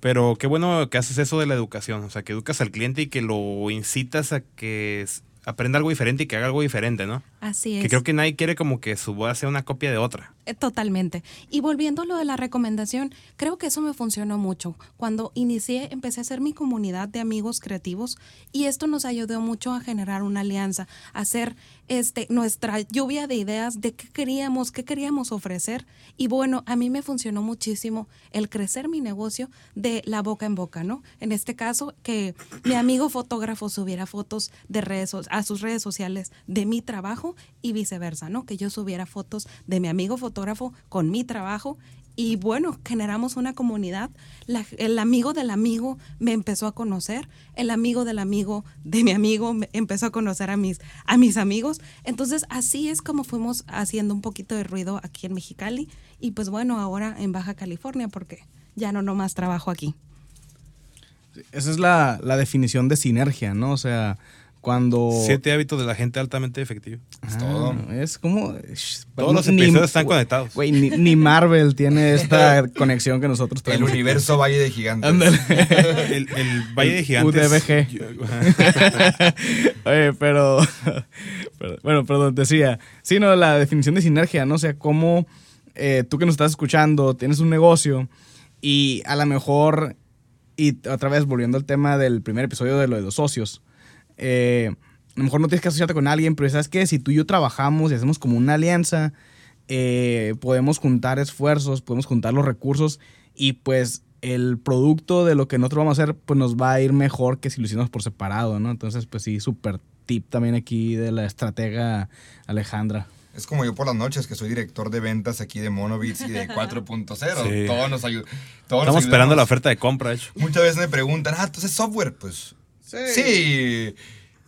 Pero qué bueno que haces eso de la educación, o sea, que educas al cliente y que lo incitas a que aprenda algo diferente y que haga algo diferente, ¿no?
Así es.
Que creo que nadie quiere como que su boda sea una copia de otra.
Eh, Totalmente. Y volviendo a lo de la recomendación, creo que eso me funcionó mucho. Cuando inicié, empecé a hacer mi comunidad de amigos creativos y esto nos ayudó mucho a generar una alianza, a hacer este, nuestra lluvia de ideas de qué queríamos, qué queríamos ofrecer. Y bueno, a mí me funcionó muchísimo el crecer mi negocio de la boca en boca, ¿no? En este caso, que mi amigo fotógrafo subiera fotos de redes, a sus redes sociales de mi trabajo y viceversa, ¿no? Que yo subiera fotos de mi amigo fotógrafo con mi trabajo y bueno, generamos una comunidad. El amigo del amigo me empezó a conocer, el amigo del amigo de mi amigo me empezó a conocer a mis, a mis amigos. Entonces así es como fuimos haciendo un poquito de ruido aquí en Mexicali y pues bueno, ahora en Baja California porque ya no nomás trabajo aquí.
Esa es la, la definición de sinergia, ¿no? O sea, cuando...
Siete hábitos de la gente altamente efectiva.
Es
Ah,
todo.
Es como... sh,
Todos los
ni-
episodios están conectados.
Güey, ni, ni Marvel tiene esta conexión que nosotros
El
tenemos.
universo Valle de Gigantes.
El, el Valle de Gigantes.
UDBG.
Yo-.
Oye, pero, pero- Bueno, perdón, decía. Sí, no, la definición de sinergia, ¿no? O sea, cómo eh, tú que nos estás escuchando tienes un negocio y a lo mejor. Y otra vez volviendo al tema del primer episodio de lo de los socios. Eh, lo mejor no tienes que asociarte con alguien, pero sabes que si tú y yo trabajamos y hacemos como una alianza, eh, podemos juntar esfuerzos, podemos juntar los recursos y pues el producto de lo que nosotros vamos a hacer pues nos va a ir mejor que si lo hicimos por separado, ¿no? Entonces pues sí, súper tip también aquí de la estratega Alejandra.
Es como yo por las noches, que soy director de ventas aquí de Monobits y de 4.0.
Sí.
Todos nos ayudan.
Estamos esperando la oferta de compra, de hecho.
Muchas veces me preguntan, ah, entonces software. Pues sí.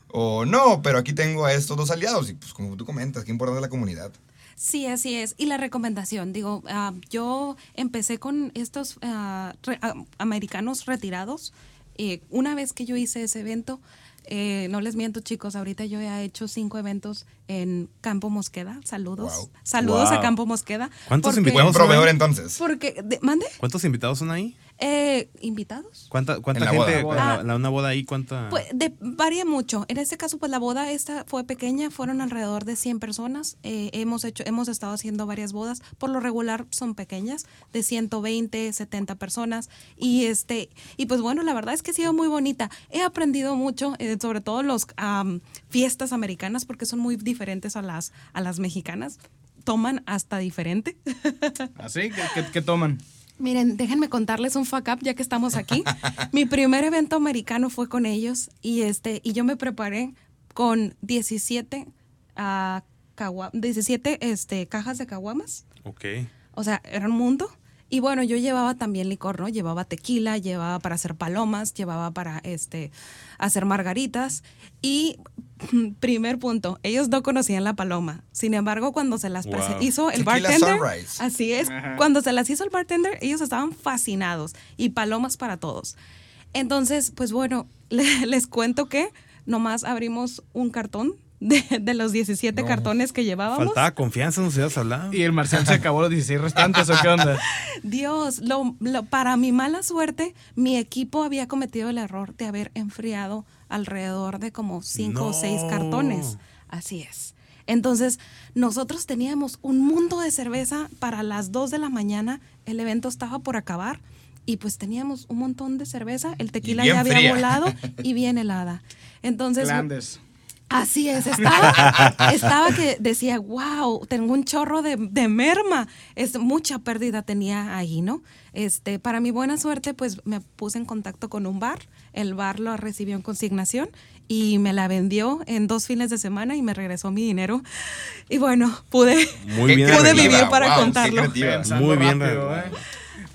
O no, pero aquí tengo a estos dos aliados. Y pues como tú comentas, qué importante es la comunidad.
Sí, así es. Y la recomendación, digo, ah, yo empecé con estos re- ah, americanos retirados. Eh, una vez que yo hice ese evento, eh, no les miento chicos, ahorita yo ya he hecho cinco eventos en Campo Mosqueda. Saludos.
Wow.
Saludos a. Campo Mosqueda.
¿Cuántos
Porque-
invitados
Buen proveedor entonces.
Porque, de- ¿mande?
¿Cuántos invitados son ahí?
Eh, ¿Invitados?
¿Cuánta, cuánta
En la
gente?
boda.
la- la- una boda ahí, ¿cuánta?
Pues de- varía mucho. En este caso, pues la boda esta fue pequeña, fueron alrededor de 100 personas. Eh, hemos hecho, hemos estado haciendo varias bodas. Por lo regular son pequeñas, de 120, 70 personas. Y este, y pues bueno, la verdad es que ha sido muy bonita. He aprendido mucho, eh, sobre todo los am, fiestas americanas, porque son muy diferentes a las, a las mexicanas. Toman hasta diferente.
¿Así? ¿Qué, qué- qué toman?
Miren, déjenme contarles un fuck up ya que estamos aquí. Mi primer evento americano fue con ellos y este y yo me preparé con 17 ah, cagua- 17 este cajas de caguamas.
Ok.
O sea, era un mundo. Y bueno, yo llevaba también licor, ¿no? Llevaba tequila, llevaba para hacer palomas, llevaba para este hacer margaritas. Y primer punto, ellos no conocían la paloma. Sin embargo, cuando se las
Wow.
hizo el
Tequila
bartender,
Sunrise.
así es, cuando se las hizo el bartender, ellos estaban fascinados y palomas para todos. Entonces, pues bueno, le- les cuento que nomás abrimos un cartón de, de los 17 cartones que llevábamos.
Faltaba confianza, no se hablado.
¿Y el marcial se acabó los 16 restantes o qué onda?
Dios, lo, lo- para mi mala suerte, mi equipo había cometido el error de haber enfriado alrededor de como cinco o seis
No.
cartones. Así es. Entonces, nosotros teníamos un mundo de cerveza para las 2 de la mañana. El evento estaba por acabar y pues teníamos un montón de cerveza. El tequila ya había
fría.
volado y bien helada. Entonces,
Grandes.
Así es, estaba, estaba que decía, wow, tengo un chorro de, de merma. Es mucha pérdida tenía ahí, ¿no? Este, para mi buena suerte, pues me puse en contacto con un bar. El bar lo recibió en consignación y me la vendió en dos fines de semana y me regresó mi dinero. Y bueno, pude,
Muy bien
pude vivir para
Wow,
contarlo.
Muy bien,
rápido, ¿eh?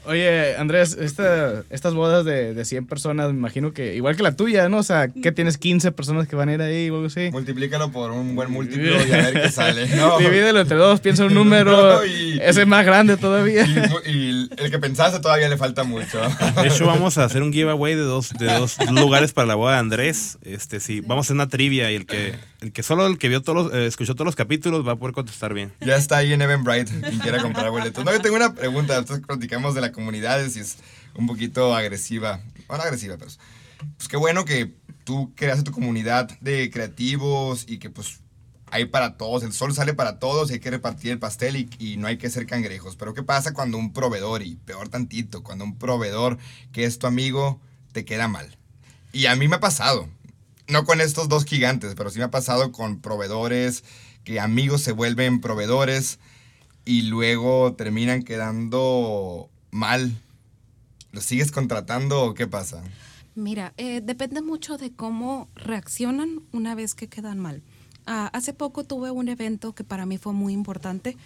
Oye, Andrés, esta- estas bodas de, de 100 personas, me imagino que igual que la tuya, ¿no? O sea, ¿qué tienes 15 personas que van a ir ahí o algo así?
Multiplícalo por un buen múltiplo y a ver qué sale. No.
Divídelo entre dos, piensa un número.
No, y-
ese es más grande todavía.
Y, y el que pensaste todavía le falta mucho.
De hecho, vamos a hacer un giveaway de dos, de dos lugares para la boda de Andrés. Este, sí, vamos a hacer una trivia y el que, el que solo el que vio todos los, eh, escuchó todos los capítulos va a poder contestar bien.
Ya está ahí en Eventbrite, quien quiera comprar boletos. No, yo tengo una pregunta. Entonces platicamos de la comunidad, si es un poquito agresiva. Bueno, agresiva, pero... Pues qué bueno que tú creaste tu comunidad de creativos y que pues hay para todos. El sol sale para todos y hay que repartir el pastel y, y no hay que ser cangrejos. Pero ¿qué pasa cuando un proveedor, y peor tantito, cuando un proveedor que es tu amigo te queda mal? Y a mí me ha pasado. No con estos dos gigantes, pero sí me ha pasado con proveedores, que amigos se vuelven proveedores y luego terminan quedando mal. ¿Los sigues contratando o qué pasa?
Mira, eh, depende mucho de cómo reaccionan una vez que quedan mal. Ah, hace poco tuve un evento que para mí fue muy importante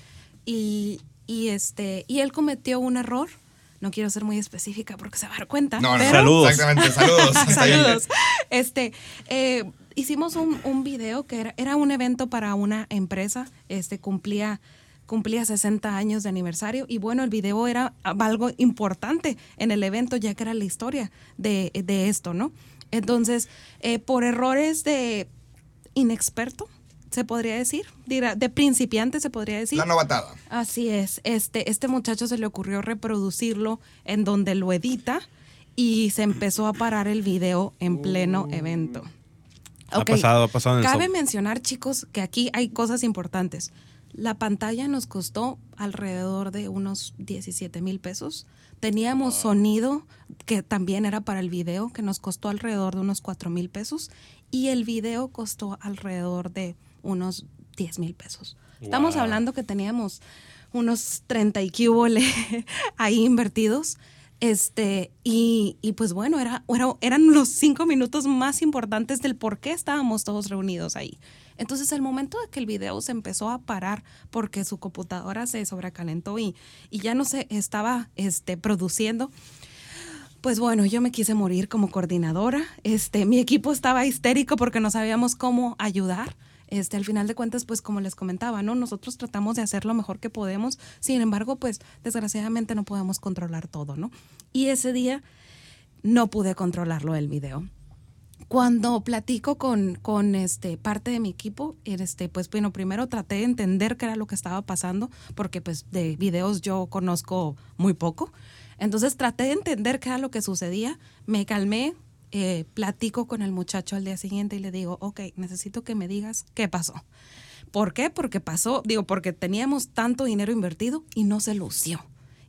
y, y este y él cometió un error. No quiero ser muy específica porque se va a dar cuenta.
No, no,
pero-
Saludos.
Exactamente, saludos.
Saludos. Este, eh, hicimos un, un video que era, era un evento para una empresa. Este cumplía cumplía 60 años de aniversario y bueno, el video era algo importante en el evento ya que era la historia de, de esto, ¿no? Entonces, eh, por errores de inexperto, se podría decir, Dirá- de principiante se podría decir.
La novatada.
Así es. Este, este muchacho se le ocurrió reproducirlo en donde lo edita y se empezó a parar el video en pleno evento.
Ha pasado, ha pasado en el
Cabe mencionar, chicos, que aquí hay cosas importantes. La pantalla nos costó alrededor de unos 17 mil pesos. Teníamos sonido que también era para el video, que nos costó alrededor de unos 4 mil pesos. Y el video costó alrededor de unos 10 mil pesos. Estamos hablando que teníamos unos 30 y cubole ahí invertidos. Este, y, y pues bueno, era, era- eran los cinco minutos más importantes del por qué estábamos todos reunidos ahí. Entonces, el momento de que el video se empezó a parar porque su computadora se sobrecalentó y, y ya no se estaba este, produciendo, pues bueno, yo me quise morir como coordinadora. Este, mi equipo estaba histérico porque no sabíamos cómo ayudar. Este, al final de cuentas, pues como les comentaba, ¿no? Nosotros tratamos de hacer lo mejor que podemos. Sin embargo, pues desgraciadamente no podemos controlar todo, ¿no? Y ese día no pude controlarlo el video. Cuando platico con, con este, parte de mi equipo, este, pues bueno, primero traté de entender qué era lo que estaba pasando, porque pues de videos yo conozco muy poco. Entonces traté de entender qué era lo que sucedía, me calmé, eh, platico con el muchacho al día siguiente y le digo, ok, necesito que me digas qué pasó. ¿Por qué? Porque pasó, digo, porque teníamos tanto dinero invertido y no se lució.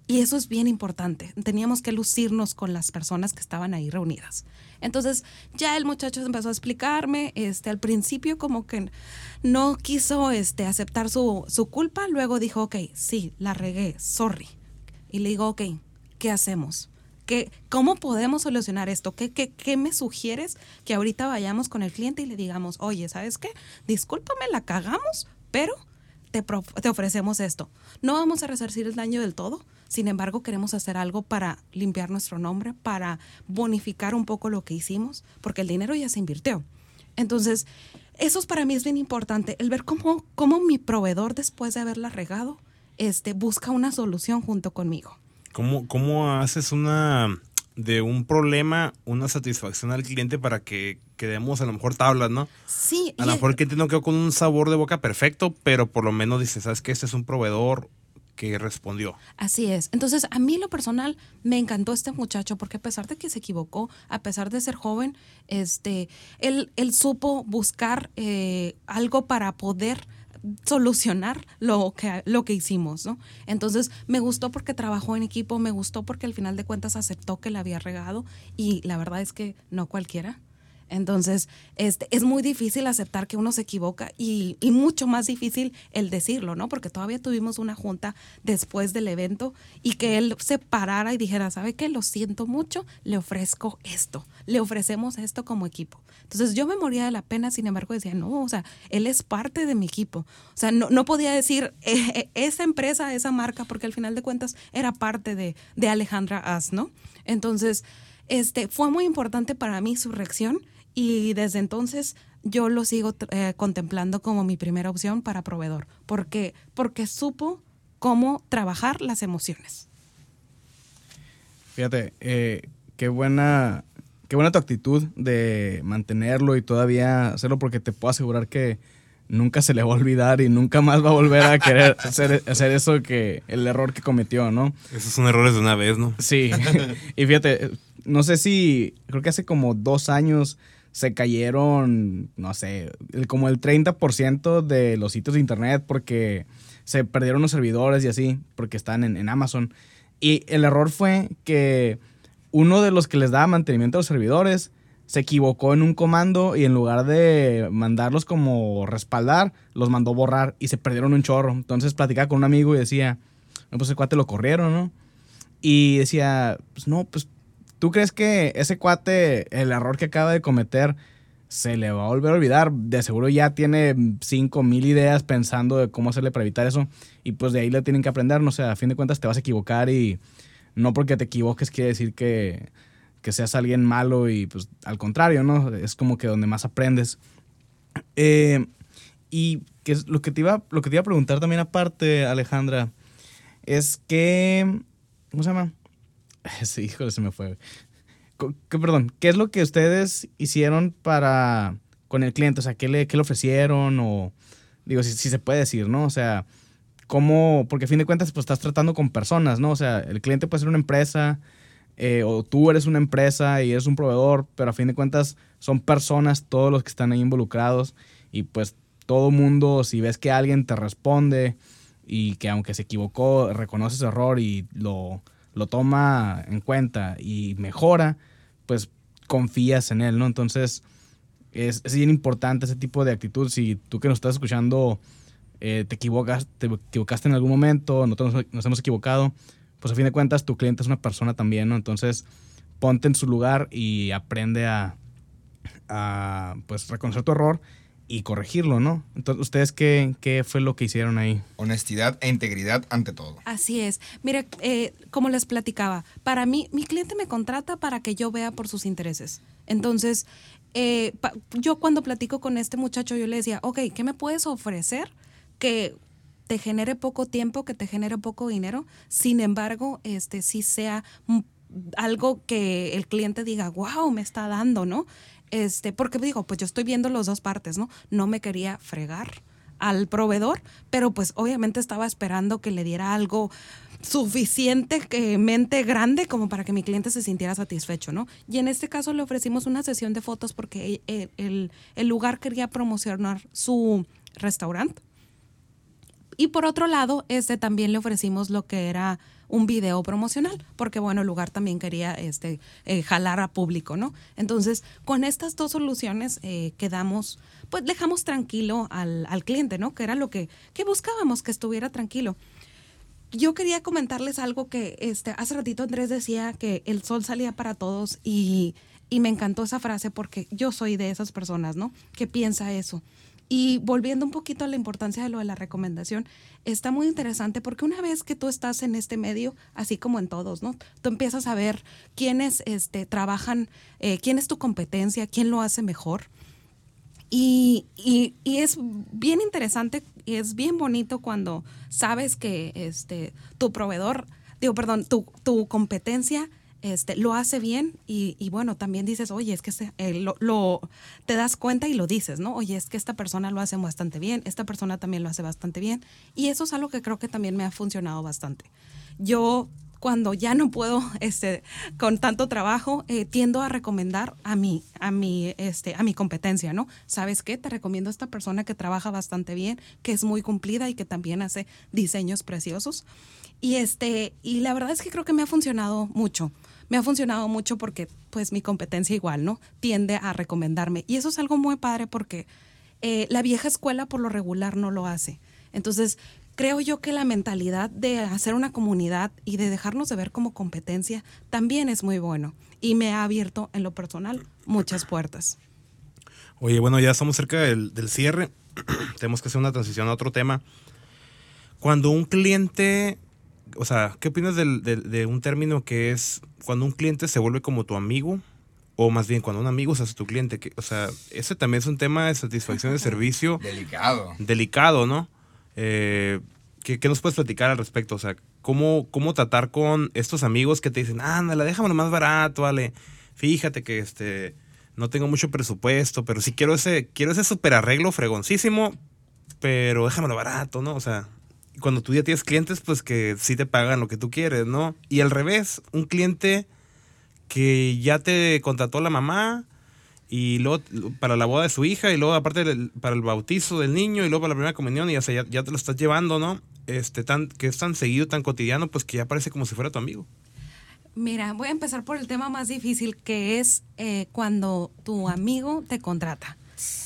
Y eso es bien importante. Teníamos que lucirnos con las personas que estaban ahí reunidas. Entonces, ya el muchacho empezó a explicarme, este, al principio como que no quiso este, aceptar su, su culpa, luego dijo, ok, sí, la regué, sorry. Y le digo, ok, ¿qué hacemos? ¿Qué, ¿Cómo podemos solucionar esto? ¿Qué, qué, ¿Qué me sugieres que ahorita vayamos con el cliente y le digamos, oye, ¿sabes qué? Discúlpame, la cagamos, pero te, ofrecemos esto. No vamos a resarcir el daño del todo, sin embargo queremos hacer algo para limpiar nuestro nombre, para bonificar un poco lo que hicimos, porque el dinero ya se invirtió. Entonces, eso es para mí es bien importante, el ver cómo, cómo mi proveedor después de haberla regado, este, busca una solución junto conmigo.
¿Cómo, ¿Cómo haces una de un problema una satisfacción al cliente para que quedemos a lo mejor tablas, ¿no?
Sí,
A lo mejor el cliente no quedó con un sabor de boca perfecto, pero por lo menos dice, ¿sabes qué? Este es un proveedor que respondió.
Así es. Entonces, a mí lo personal me encantó este muchacho porque a pesar de que se equivocó, a pesar de ser joven, este, él, él supo buscar eh, algo para poder solucionar lo que, lo que hicimos, ¿no? Entonces, me gustó porque trabajó en equipo, me gustó porque al final de cuentas aceptó que la había regado y la verdad es que no cualquiera. Entonces, este, es muy difícil aceptar que uno se equivoca y, mucho más difícil el decirlo, ¿no? Porque todavía tuvimos una junta después del evento y que él se parara y dijera, ¿sabe qué? Lo siento mucho, le ofrezco esto, le ofrecemos esto como equipo. Entonces yo me moría de la pena, sin embargo decía, no, o sea, él es parte de mi equipo. O sea, no, no podía decir eh, eh, esa empresa, esa marca, porque al final de cuentas era parte de, de Alejandra As, ¿no? Entonces, este, fue muy importante para mí su reacción y desde entonces yo lo sigo eh, contemplando como mi primera opción para proveedor, porque, porque supo cómo trabajar las emociones.
Fíjate, eh, qué buena, qué buena tu actitud de mantenerlo y todavía hacerlo porque te puedo asegurar que nunca se le va a olvidar y nunca más va a volver a querer hacer, hacer eso que el error que cometió, ¿no?
Esos son errores de una vez, ¿no?
Sí. y fíjate, no sé si, creo que hace como dos años se cayeron, no sé, como el 30% de los sitios de internet porque se perdieron los servidores y así, porque están en, en Amazon. Y el error fue que uno de los que les daba mantenimiento a los servidores se equivocó en un comando y en lugar de mandarlos como respaldar, los mandó borrar y se perdieron un chorro. Entonces platicaba con un amigo y decía, no, pues el cuate lo corrieron, ¿no? Y decía, pues no, pues ¿tú crees que ese cuate, el error que acaba de cometer, se le va a volver a olvidar? De seguro ya tiene cinco mil ideas pensando de cómo hacerle para evitar eso. Y pues de ahí le tienen que aprender, no sé, a fin de cuentas te vas a equivocar y no porque te equivoques quiere decir que, que seas alguien malo y pues al contrario, ¿no? Es como que donde más aprendes. Eh, y que es lo que te iba, lo que te iba a preguntar también aparte, Alejandra, es que, ¿cómo se llama? Híjole, se me fue. Que, perdón, ¿qué es lo que ustedes hicieron para con el cliente? O sea, ¿qué le, qué le ofrecieron? O, digo, si, se puede decir, ¿no? O sea, ¿cómo? Porque a fin de cuentas, pues estás tratando con personas, ¿no? O sea, el cliente puede ser una empresa, eh, o tú eres una empresa y eres un proveedor, pero a fin de cuentas son personas todos los que están ahí involucrados y pues todo mundo, si ves que alguien te responde y que aunque se equivocó, reconoce ese error y lo, lo toma en cuenta y mejora, pues confías en él, ¿no? Entonces, es, bien importante ese tipo de actitud. Si tú que nos estás escuchando eh, te equivocas, te equivocaste en algún momento, nosotros nos hemos equivocado, pues a fin de cuentas tu cliente es una persona también, ¿no? Entonces, ponte en su lugar y aprende a, a pues reconocer tu error y corregirlo, ¿no? Entonces, ¿ustedes qué, qué fue lo que hicieron ahí?
Honestidad e integridad ante todo.
Así es. Mire, eh, como les platicaba, para mí, mi cliente me contrata para que yo vea por sus intereses. Entonces, eh, pa- yo cuando platico con este muchacho, yo le decía, ok, ¿qué me puedes ofrecer que te genere poco tiempo, que te genere poco dinero? Sin embargo, este sí sea algo que el cliente diga, wow, me está dando, ¿no? Este, porque digo, pues yo estoy viendo las dos partes, ¿no? No me quería fregar al proveedor, pero pues obviamente estaba esperando que le diera algo suficientemente grande como para que mi cliente se sintiera satisfecho, ¿no? Y en este caso le ofrecimos una sesión de fotos porque el, el- el lugar quería promocionar su restaurante. Y por otro lado, este también le ofrecimos lo que era un video promocional, porque bueno, el lugar también quería este, eh, jalar a público, ¿no? Entonces, con estas dos soluciones eh, quedamos, pues dejamos tranquilo al, al cliente, ¿no? Que era lo que, que buscábamos, que estuviera tranquilo. Yo quería comentarles algo que este, hace ratito Andrés decía que el sol salía para todos y, y me encantó esa frase porque yo soy de esas personas, ¿no? Que piensa eso. Y volviendo un poquito a la importancia de lo de la recomendación, está muy interesante porque una vez que tú estás en este medio, así como en todos, ¿no? Tú empiezas a ver quiénes este, trabajan, eh, quién es tu competencia, quién lo hace mejor. Y, y- es bien interesante y es bien bonito cuando sabes que este, tu proveedor, digo, perdón, tu, tu competencia este, lo hace bien y, bueno, también dices, oye, es que se- eh, lo- te das cuenta y lo dices, ¿no? Oye, es que esta persona lo hace bastante bien, esta persona también lo hace bastante bien. Y eso es algo que creo que también me ha funcionado bastante. Yo cuando ya no puedo este, con tanto trabajo, eh, tiendo a recomendar a mi, a, mi, este, a mi competencia, ¿no? ¿Sabes qué? Te recomiendo a esta persona que trabaja bastante bien, que es muy cumplida y que también hace diseños preciosos. Y, este, y la verdad es que creo que me ha funcionado mucho. Me ha funcionado mucho porque pues mi competencia igual, ¿no? Tiende a recomendarme. Y eso es algo muy padre porque eh, la vieja escuela por lo regular no lo hace. Entonces, creo yo que la mentalidad de hacer una comunidad y de dejarnos de ver como competencia también es muy bueno. Y me ha abierto en lo personal muchas puertas.
Oye, bueno, ya estamos cerca del, del cierre. Tenemos que hacer una transición a otro tema. Cuando un cliente, o sea, ¿qué opinas del- del- de un término que es cuando un cliente se vuelve como tu amigo? O más bien, cuando un amigo se hace tu cliente. Que, o sea, ese también es un tema de satisfacción de servicio
Delicado.
delicado, ¿no? Eh, ¿qué, qué nos puedes platicar al respecto? O sea, ¿cómo, ¿cómo tratar con estos amigos que te dicen, ándale, déjamelo más barato, vale. Fíjate que este no tengo mucho presupuesto, pero sí quiero ese, quiero ese super arreglo fregoncísimo, pero déjamelo barato, ¿no? O sea, cuando tú ya tienes clientes, pues que sí te pagan lo que tú quieres, ¿no? Y al revés, un cliente que ya te contrató la mamá y luego para la boda de su hija y luego aparte del- para el bautizo del niño y luego para la primera comunión y o sea, ya, te lo estás llevando, ¿no? Este, tan, que es tan seguido, tan cotidiano, pues que ya parece como si fuera tu amigo.
Mira, voy a empezar por el tema más difícil, que es eh, cuando tu amigo te contrata.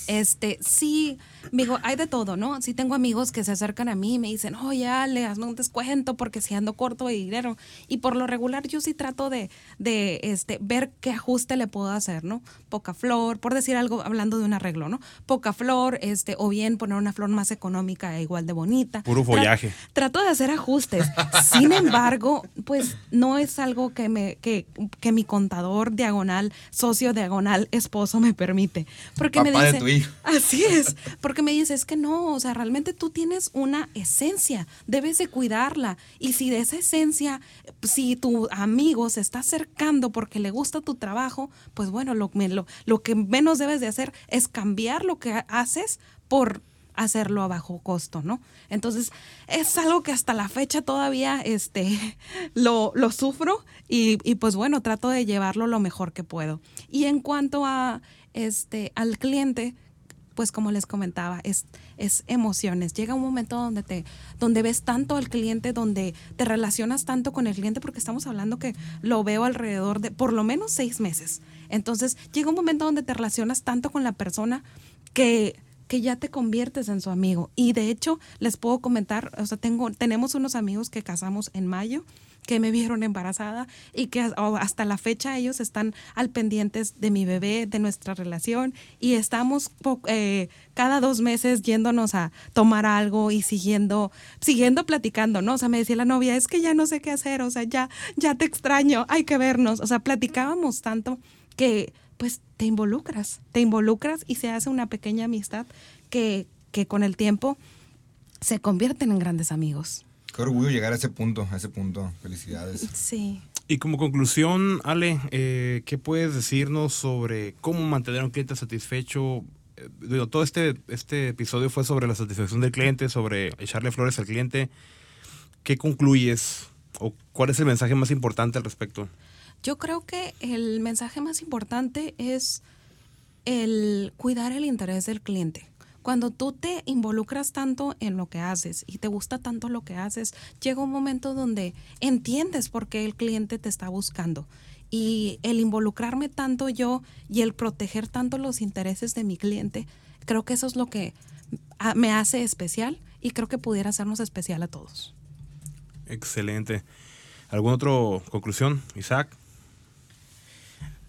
Este, sí, amigo, hay de todo, ¿no? Sí tengo amigos que se acercan a mí y me dicen, oye, Ale, hazme un descuento porque si ando corto de dinero. Y por lo regular yo sí trato de, de este, ver qué ajuste le puedo hacer, ¿no? Poca flor, por decir algo, hablando de un arreglo, ¿no? Poca flor, este, o bien poner una flor más económica e igual de bonita.
Puro
Tra-
follaje.
trato de hacer ajustes. Sin embargo, pues no es algo que me que, que mi contador diagonal, socio diagonal, esposo me permite. Porque me
Papá de
dice,
tu hijo.
así es, porque me dice, es que no, o sea, realmente tú tienes una esencia, debes de cuidarla. Y si de esa esencia, si tu amigo se está acercando porque le gusta tu trabajo, pues bueno, lo, lo que menos debes de hacer es cambiar lo que haces por hacerlo a bajo costo, ¿no? Entonces, es algo que hasta la fecha todavía este, lo, lo sufro y, y, pues bueno, trato de llevarlo lo mejor que puedo. Y en cuanto a este, al cliente, pues como les comentaba, es, es emociones. Llega un momento donde te, donde ves tanto al cliente, donde te relacionas tanto con el cliente, porque estamos hablando que lo veo alrededor de por lo menos seis meses. Entonces, llega un momento donde te relacionas tanto con la persona que que ya te conviertes en su amigo. Y de hecho, les puedo comentar, o sea, tengo, tenemos unos amigos que casamos en mayo que me vieron embarazada y que hasta la fecha ellos están al pendientes de mi bebé, de nuestra relación y estamos eh, cada dos meses yéndonos a tomar algo y siguiendo, siguiendo platicando, ¿no? O sea, me decía la novia, es que ya no sé qué hacer, o sea, ya, ya te extraño, hay que vernos. O sea, platicábamos tanto que pues te involucras, te involucras y se hace una pequeña amistad que, que con el tiempo se convierten en grandes amigos.
Qué orgullo llegar a ese punto, a ese punto. Felicidades.
Sí.
Y como conclusión, Ale, eh, ¿qué puedes decirnos sobre cómo mantener a un cliente satisfecho? Eh, digo, todo este, este episodio fue sobre la satisfacción del cliente, sobre echarle flores al cliente. ¿Qué concluyes o cuál es el mensaje más importante al respecto?
Yo creo que el mensaje más importante es el cuidar el interés del cliente. Cuando tú te involucras tanto en lo que haces y te gusta tanto lo que haces, llega un momento donde entiendes por qué el cliente te está buscando. Y el involucrarme tanto yo y el proteger tanto los intereses de mi cliente, creo que eso es lo que me hace especial y creo que pudiera hacernos especial a todos.
Excelente. ¿Alguna otra conclusión, Isaac?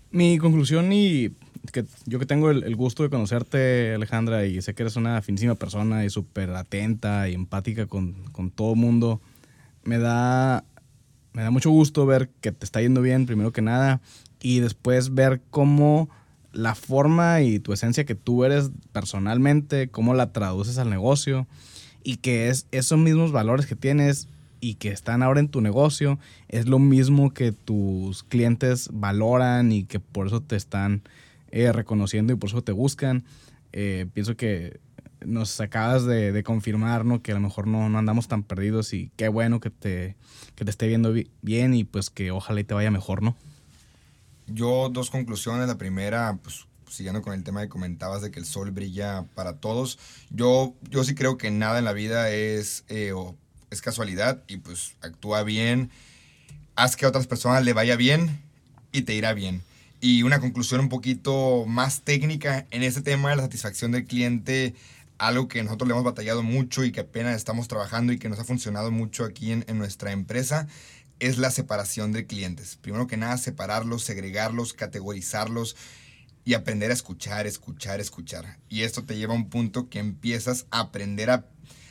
Mi conclusión y que yo que tengo el, gusto de conocerte, Alejandra, y sé que eres una finísima persona y súper atenta y empática con, con todo el mundo, me da, me da mucho gusto ver que te está yendo bien, primero que nada, y después ver cómo la forma y tu esencia que tú eres personalmente, cómo la traduces al negocio, y que es esos mismos valores que tienes y que están ahora en tu negocio, es lo mismo que tus clientes valoran y que por eso te están eh, reconociendo y por eso te buscan. Eh, pienso que nos acabas de, confirmar ¿no? que a lo mejor no, no, andamos tan perdidos y qué bueno que te, que te esté viendo bien y pues que ojalá y te vaya mejor, ¿no?
Yo dos conclusiones. La primera, pues siguiendo con el tema que comentabas de que el sol brilla para todos. Yo, yo sí creo que nada en la vida es, eh, es casualidad y pues actúa bien, haz que a otras personas le vaya bien y te irá bien. Y una conclusión un poquito más técnica en este tema de la satisfacción del cliente, algo que nosotros le hemos batallado mucho y que apenas estamos trabajando y que nos ha funcionado mucho aquí en, nuestra empresa, es la separación de clientes. Primero que nada, separarlos, segregarlos, categorizarlos y aprender a escuchar, escuchar, escuchar. Y esto te lleva a un punto que empiezas a aprender a,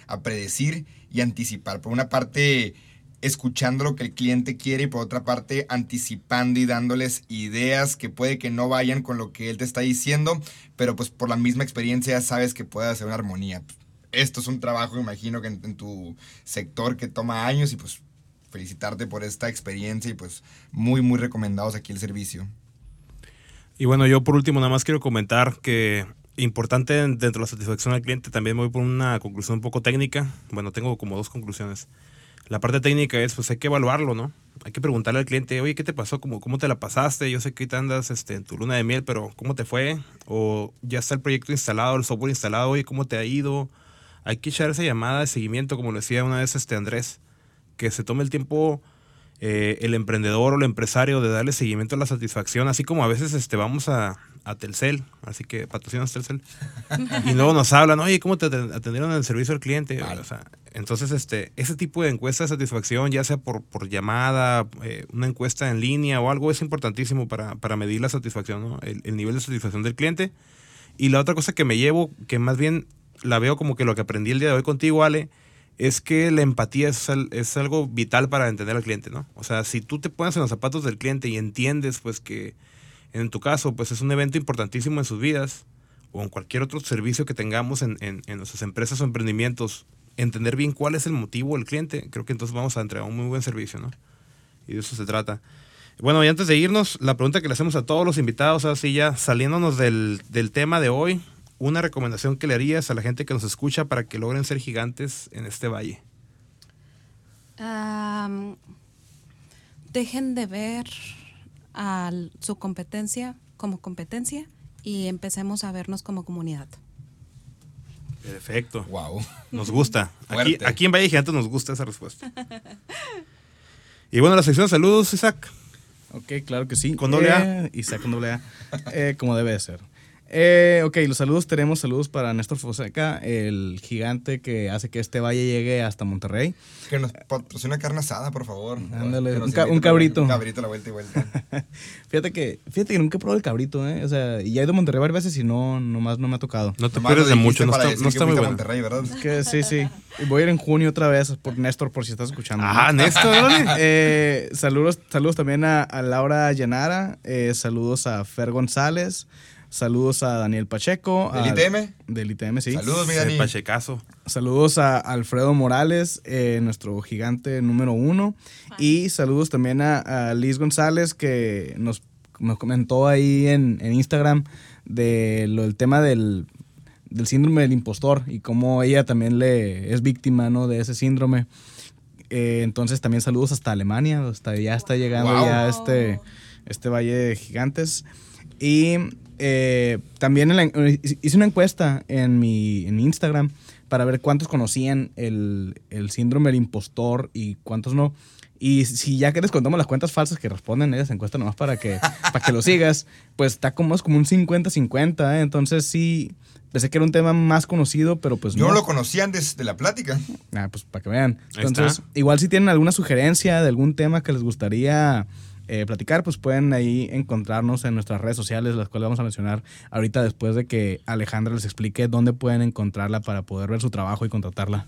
a predecir y anticipar. Por una parte, escuchando lo que el cliente quiere y por otra parte anticipando y dándoles ideas que puede que no vayan con lo que él te está diciendo, pero pues por la misma experiencia sabes que puede hacer una armonía. Esto es un trabajo, imagino que en, tu sector que toma años y pues felicitarte por esta experiencia y pues muy muy recomendados aquí el servicio.
Y bueno, yo por último nada más quiero comentar que importante dentro de la satisfacción al cliente también voy por una conclusión un poco técnica. Bueno, tengo como dos conclusiones. La parte técnica es, pues hay que evaluarlo, ¿no? Hay que preguntarle al cliente, oye, ¿qué te pasó? ¿Cómo, cómo te la pasaste? Yo sé que te andas este, en tu luna de miel, pero ¿cómo te fue? O ya está el proyecto instalado, el software instalado, oye, ¿cómo te ha ido? Hay que echar esa llamada de seguimiento, como lo decía una vez este Andrés, que se tome el tiempo eh, el emprendedor o el empresario de darle seguimiento a la satisfacción, así como a veces este, vamos a, a Telcel, así que patrocinas Telcel, y luego nos hablan, oye, ¿cómo te atendieron en el servicio al cliente? entonces, este, ese tipo de encuesta de satisfacción, ya sea por, por llamada, eh, una encuesta en línea o algo, es importantísimo para, para medir la satisfacción, el, el, nivel de satisfacción del cliente. Y la otra cosa que me llevo, que más bien la veo como que lo que aprendí el día de hoy contigo, Ale, es que la empatía es, es algo vital para entender al cliente, ¿no? O sea, si tú te pones en los zapatos del cliente y entiendes, pues que en tu caso, pues es un evento importantísimo en sus vidas o en cualquier otro servicio que tengamos en, nuestras empresas o emprendimientos, entender bien cuál es el motivo del cliente, creo que entonces vamos a entregar un muy buen servicio, ¿no? Y de eso se trata. Bueno, y antes de irnos, la pregunta que le hacemos a todos los invitados, así ya saliéndonos del, tema de hoy, una recomendación que le harías a la gente que nos escucha para que logren ser gigantes en este valle.
dejen de ver a su competencia como competencia y empecemos a vernos como comunidad.
Perfecto.
Wow.
Nos gusta. Aquí, aquí en Valle Gigantes nos gusta esa respuesta. Y bueno, la sección de saludos, Isaac.
Ok, claro que sí.
¿Con doble A?
Eh, Isaac con doble A. Eh, como debe de ser. Eh, ok, los saludos. Tenemos saludos para Néstor Fonseca, el gigante que hace que este valle llegue hasta Monterrey.
Que nos patrocina carne asada, por favor.
Ándale, un ca- un cabrito.
Un cabrito a la vuelta y vuelta.
Fíjate que, fíjate que nunca he probado el cabrito, ¿eh? O sea, y ya he ido a Monterrey varias veces y no, nomás no me ha tocado.
No te pierdes de mucho, no está,
decir
no está muy bueno.
Monterrey, ¿verdad?
Que sí, sí. Voy a ir en junio otra vez por Néstor, por si estás escuchando. ¿no?
Ah, Néstor, órale.
Eh, saludos, saludos también a, a Laura Llanara, eh, saludos a Fer González, saludos a Daniel Pacheco.
¿Del ITM?
Del ITM, sí.
Saludos, mi Dani.
Pachecazo.
Saludos a Alfredo Morales, eh, nuestro gigante número uno. Y saludos también a, a Liz González, que nos, nos comentó ahí en, en Instagram de lo, el tema del, del síndrome del impostor y cómo ella también le es víctima ¿no? de ese síndrome. Eh, entonces también saludos hasta Alemania, hasta ya está llegando
Wow.
ya este, este Valle de Gigantes. Y eh, también en la- hice una encuesta en mi, en mi Instagram para ver cuántos conocían el, el síndrome del impostor y cuántos no. Y si ya que les contamos las cuentas falsas que responden esa encuesta nomás para que, para que lo sigas, pues está como, es como un 50-50, ¿eh? Entonces sí, pensé que era un tema más conocido, pero pues
Yo
no.
lo conocía antes de la plática.
Ah, pues para que vean. Entonces, igual si tienen alguna sugerencia de algún tema que les gustaría eh, platicar, pues pueden ahí encontrarnos en nuestras redes sociales, las cuales vamos a mencionar ahorita después de que Alejandra les explique dónde pueden encontrarla para poder ver su trabajo y contratarla.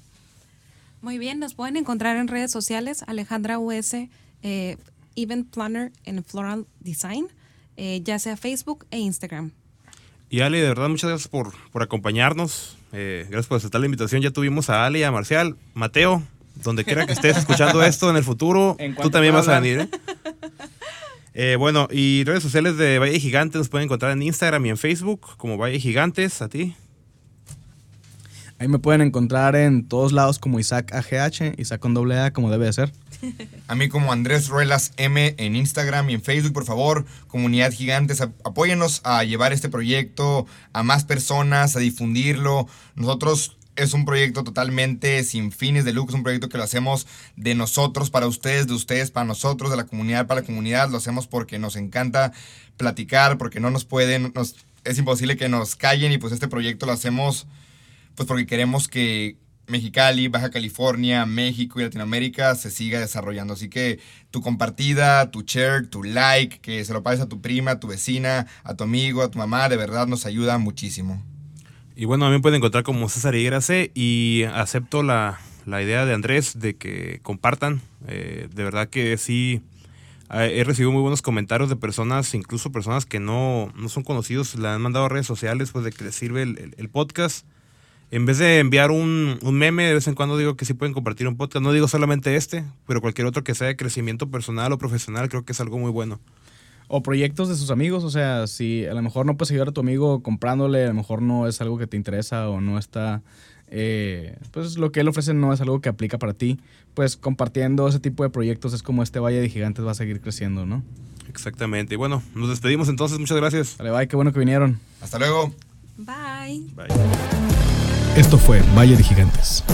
Muy bien, nos pueden encontrar en redes sociales, Alejandra US, eh, Event Planner en Floral Design, eh, ya sea Facebook e Instagram.
Y Ale, de verdad, muchas gracias por, por acompañarnos. Eh, gracias por aceptar la invitación. Ya tuvimos a Ale y a Marcial. Mateo, donde quiera que estés escuchando esto en el futuro,
En
tú también vas a venir. ¿eh? Eh, bueno, y redes sociales de Valle Gigantes nos pueden encontrar en Instagram y en Facebook como Valle Gigantes. A ti.
Ahí me pueden encontrar en todos lados como Isaac AGH, Isaac con doble A, como debe de ser.
A mí como Andrés Ruelas M en Instagram y en Facebook, por favor, comunidad gigantes, ap- apóyennos a llevar este proyecto a más personas, a difundirlo. Nosotros es un proyecto totalmente sin fines de lucro, es un proyecto que lo hacemos de nosotros para ustedes, de ustedes para nosotros, de la comunidad para la comunidad, lo hacemos porque nos encanta platicar, porque no nos pueden, nos, es imposible que nos callen y pues este proyecto lo hacemos pues porque queremos que Mexicali, Baja California, México y Latinoamérica se siga desarrollando. Así que tu compartida, tu share, tu like, que se lo pases a tu prima, a tu vecina, a tu amigo, a tu mamá, de verdad nos ayuda muchísimo.
Y bueno, a mí me pueden encontrar como César Higuera y acepto la, la idea de Andrés de que compartan. Eh, de verdad que sí, he recibido muy buenos comentarios de personas, incluso personas que no, no son conocidos, le han mandado a redes sociales pues de que les sirve el, el- el podcast. En vez de enviar un, un meme, de vez en cuando digo que sí pueden compartir un podcast. No digo solamente este, pero cualquier otro que sea de crecimiento personal o profesional, creo que es algo muy bueno.
O proyectos de sus amigos, o sea, si a lo mejor no puedes ayudar a tu amigo comprándole, a lo mejor no es algo que te interesa o no está, eh, pues lo que él ofrece no es algo que aplica para ti, pues compartiendo ese tipo de proyectos es como este Valle de Gigantes va a seguir creciendo, ¿no?
Exactamente. Y bueno, nos despedimos entonces. Muchas gracias.
Vale, bye, qué bueno que vinieron.
Hasta luego.
Bye.
Bye.
Esto fue Valle de Gigantes.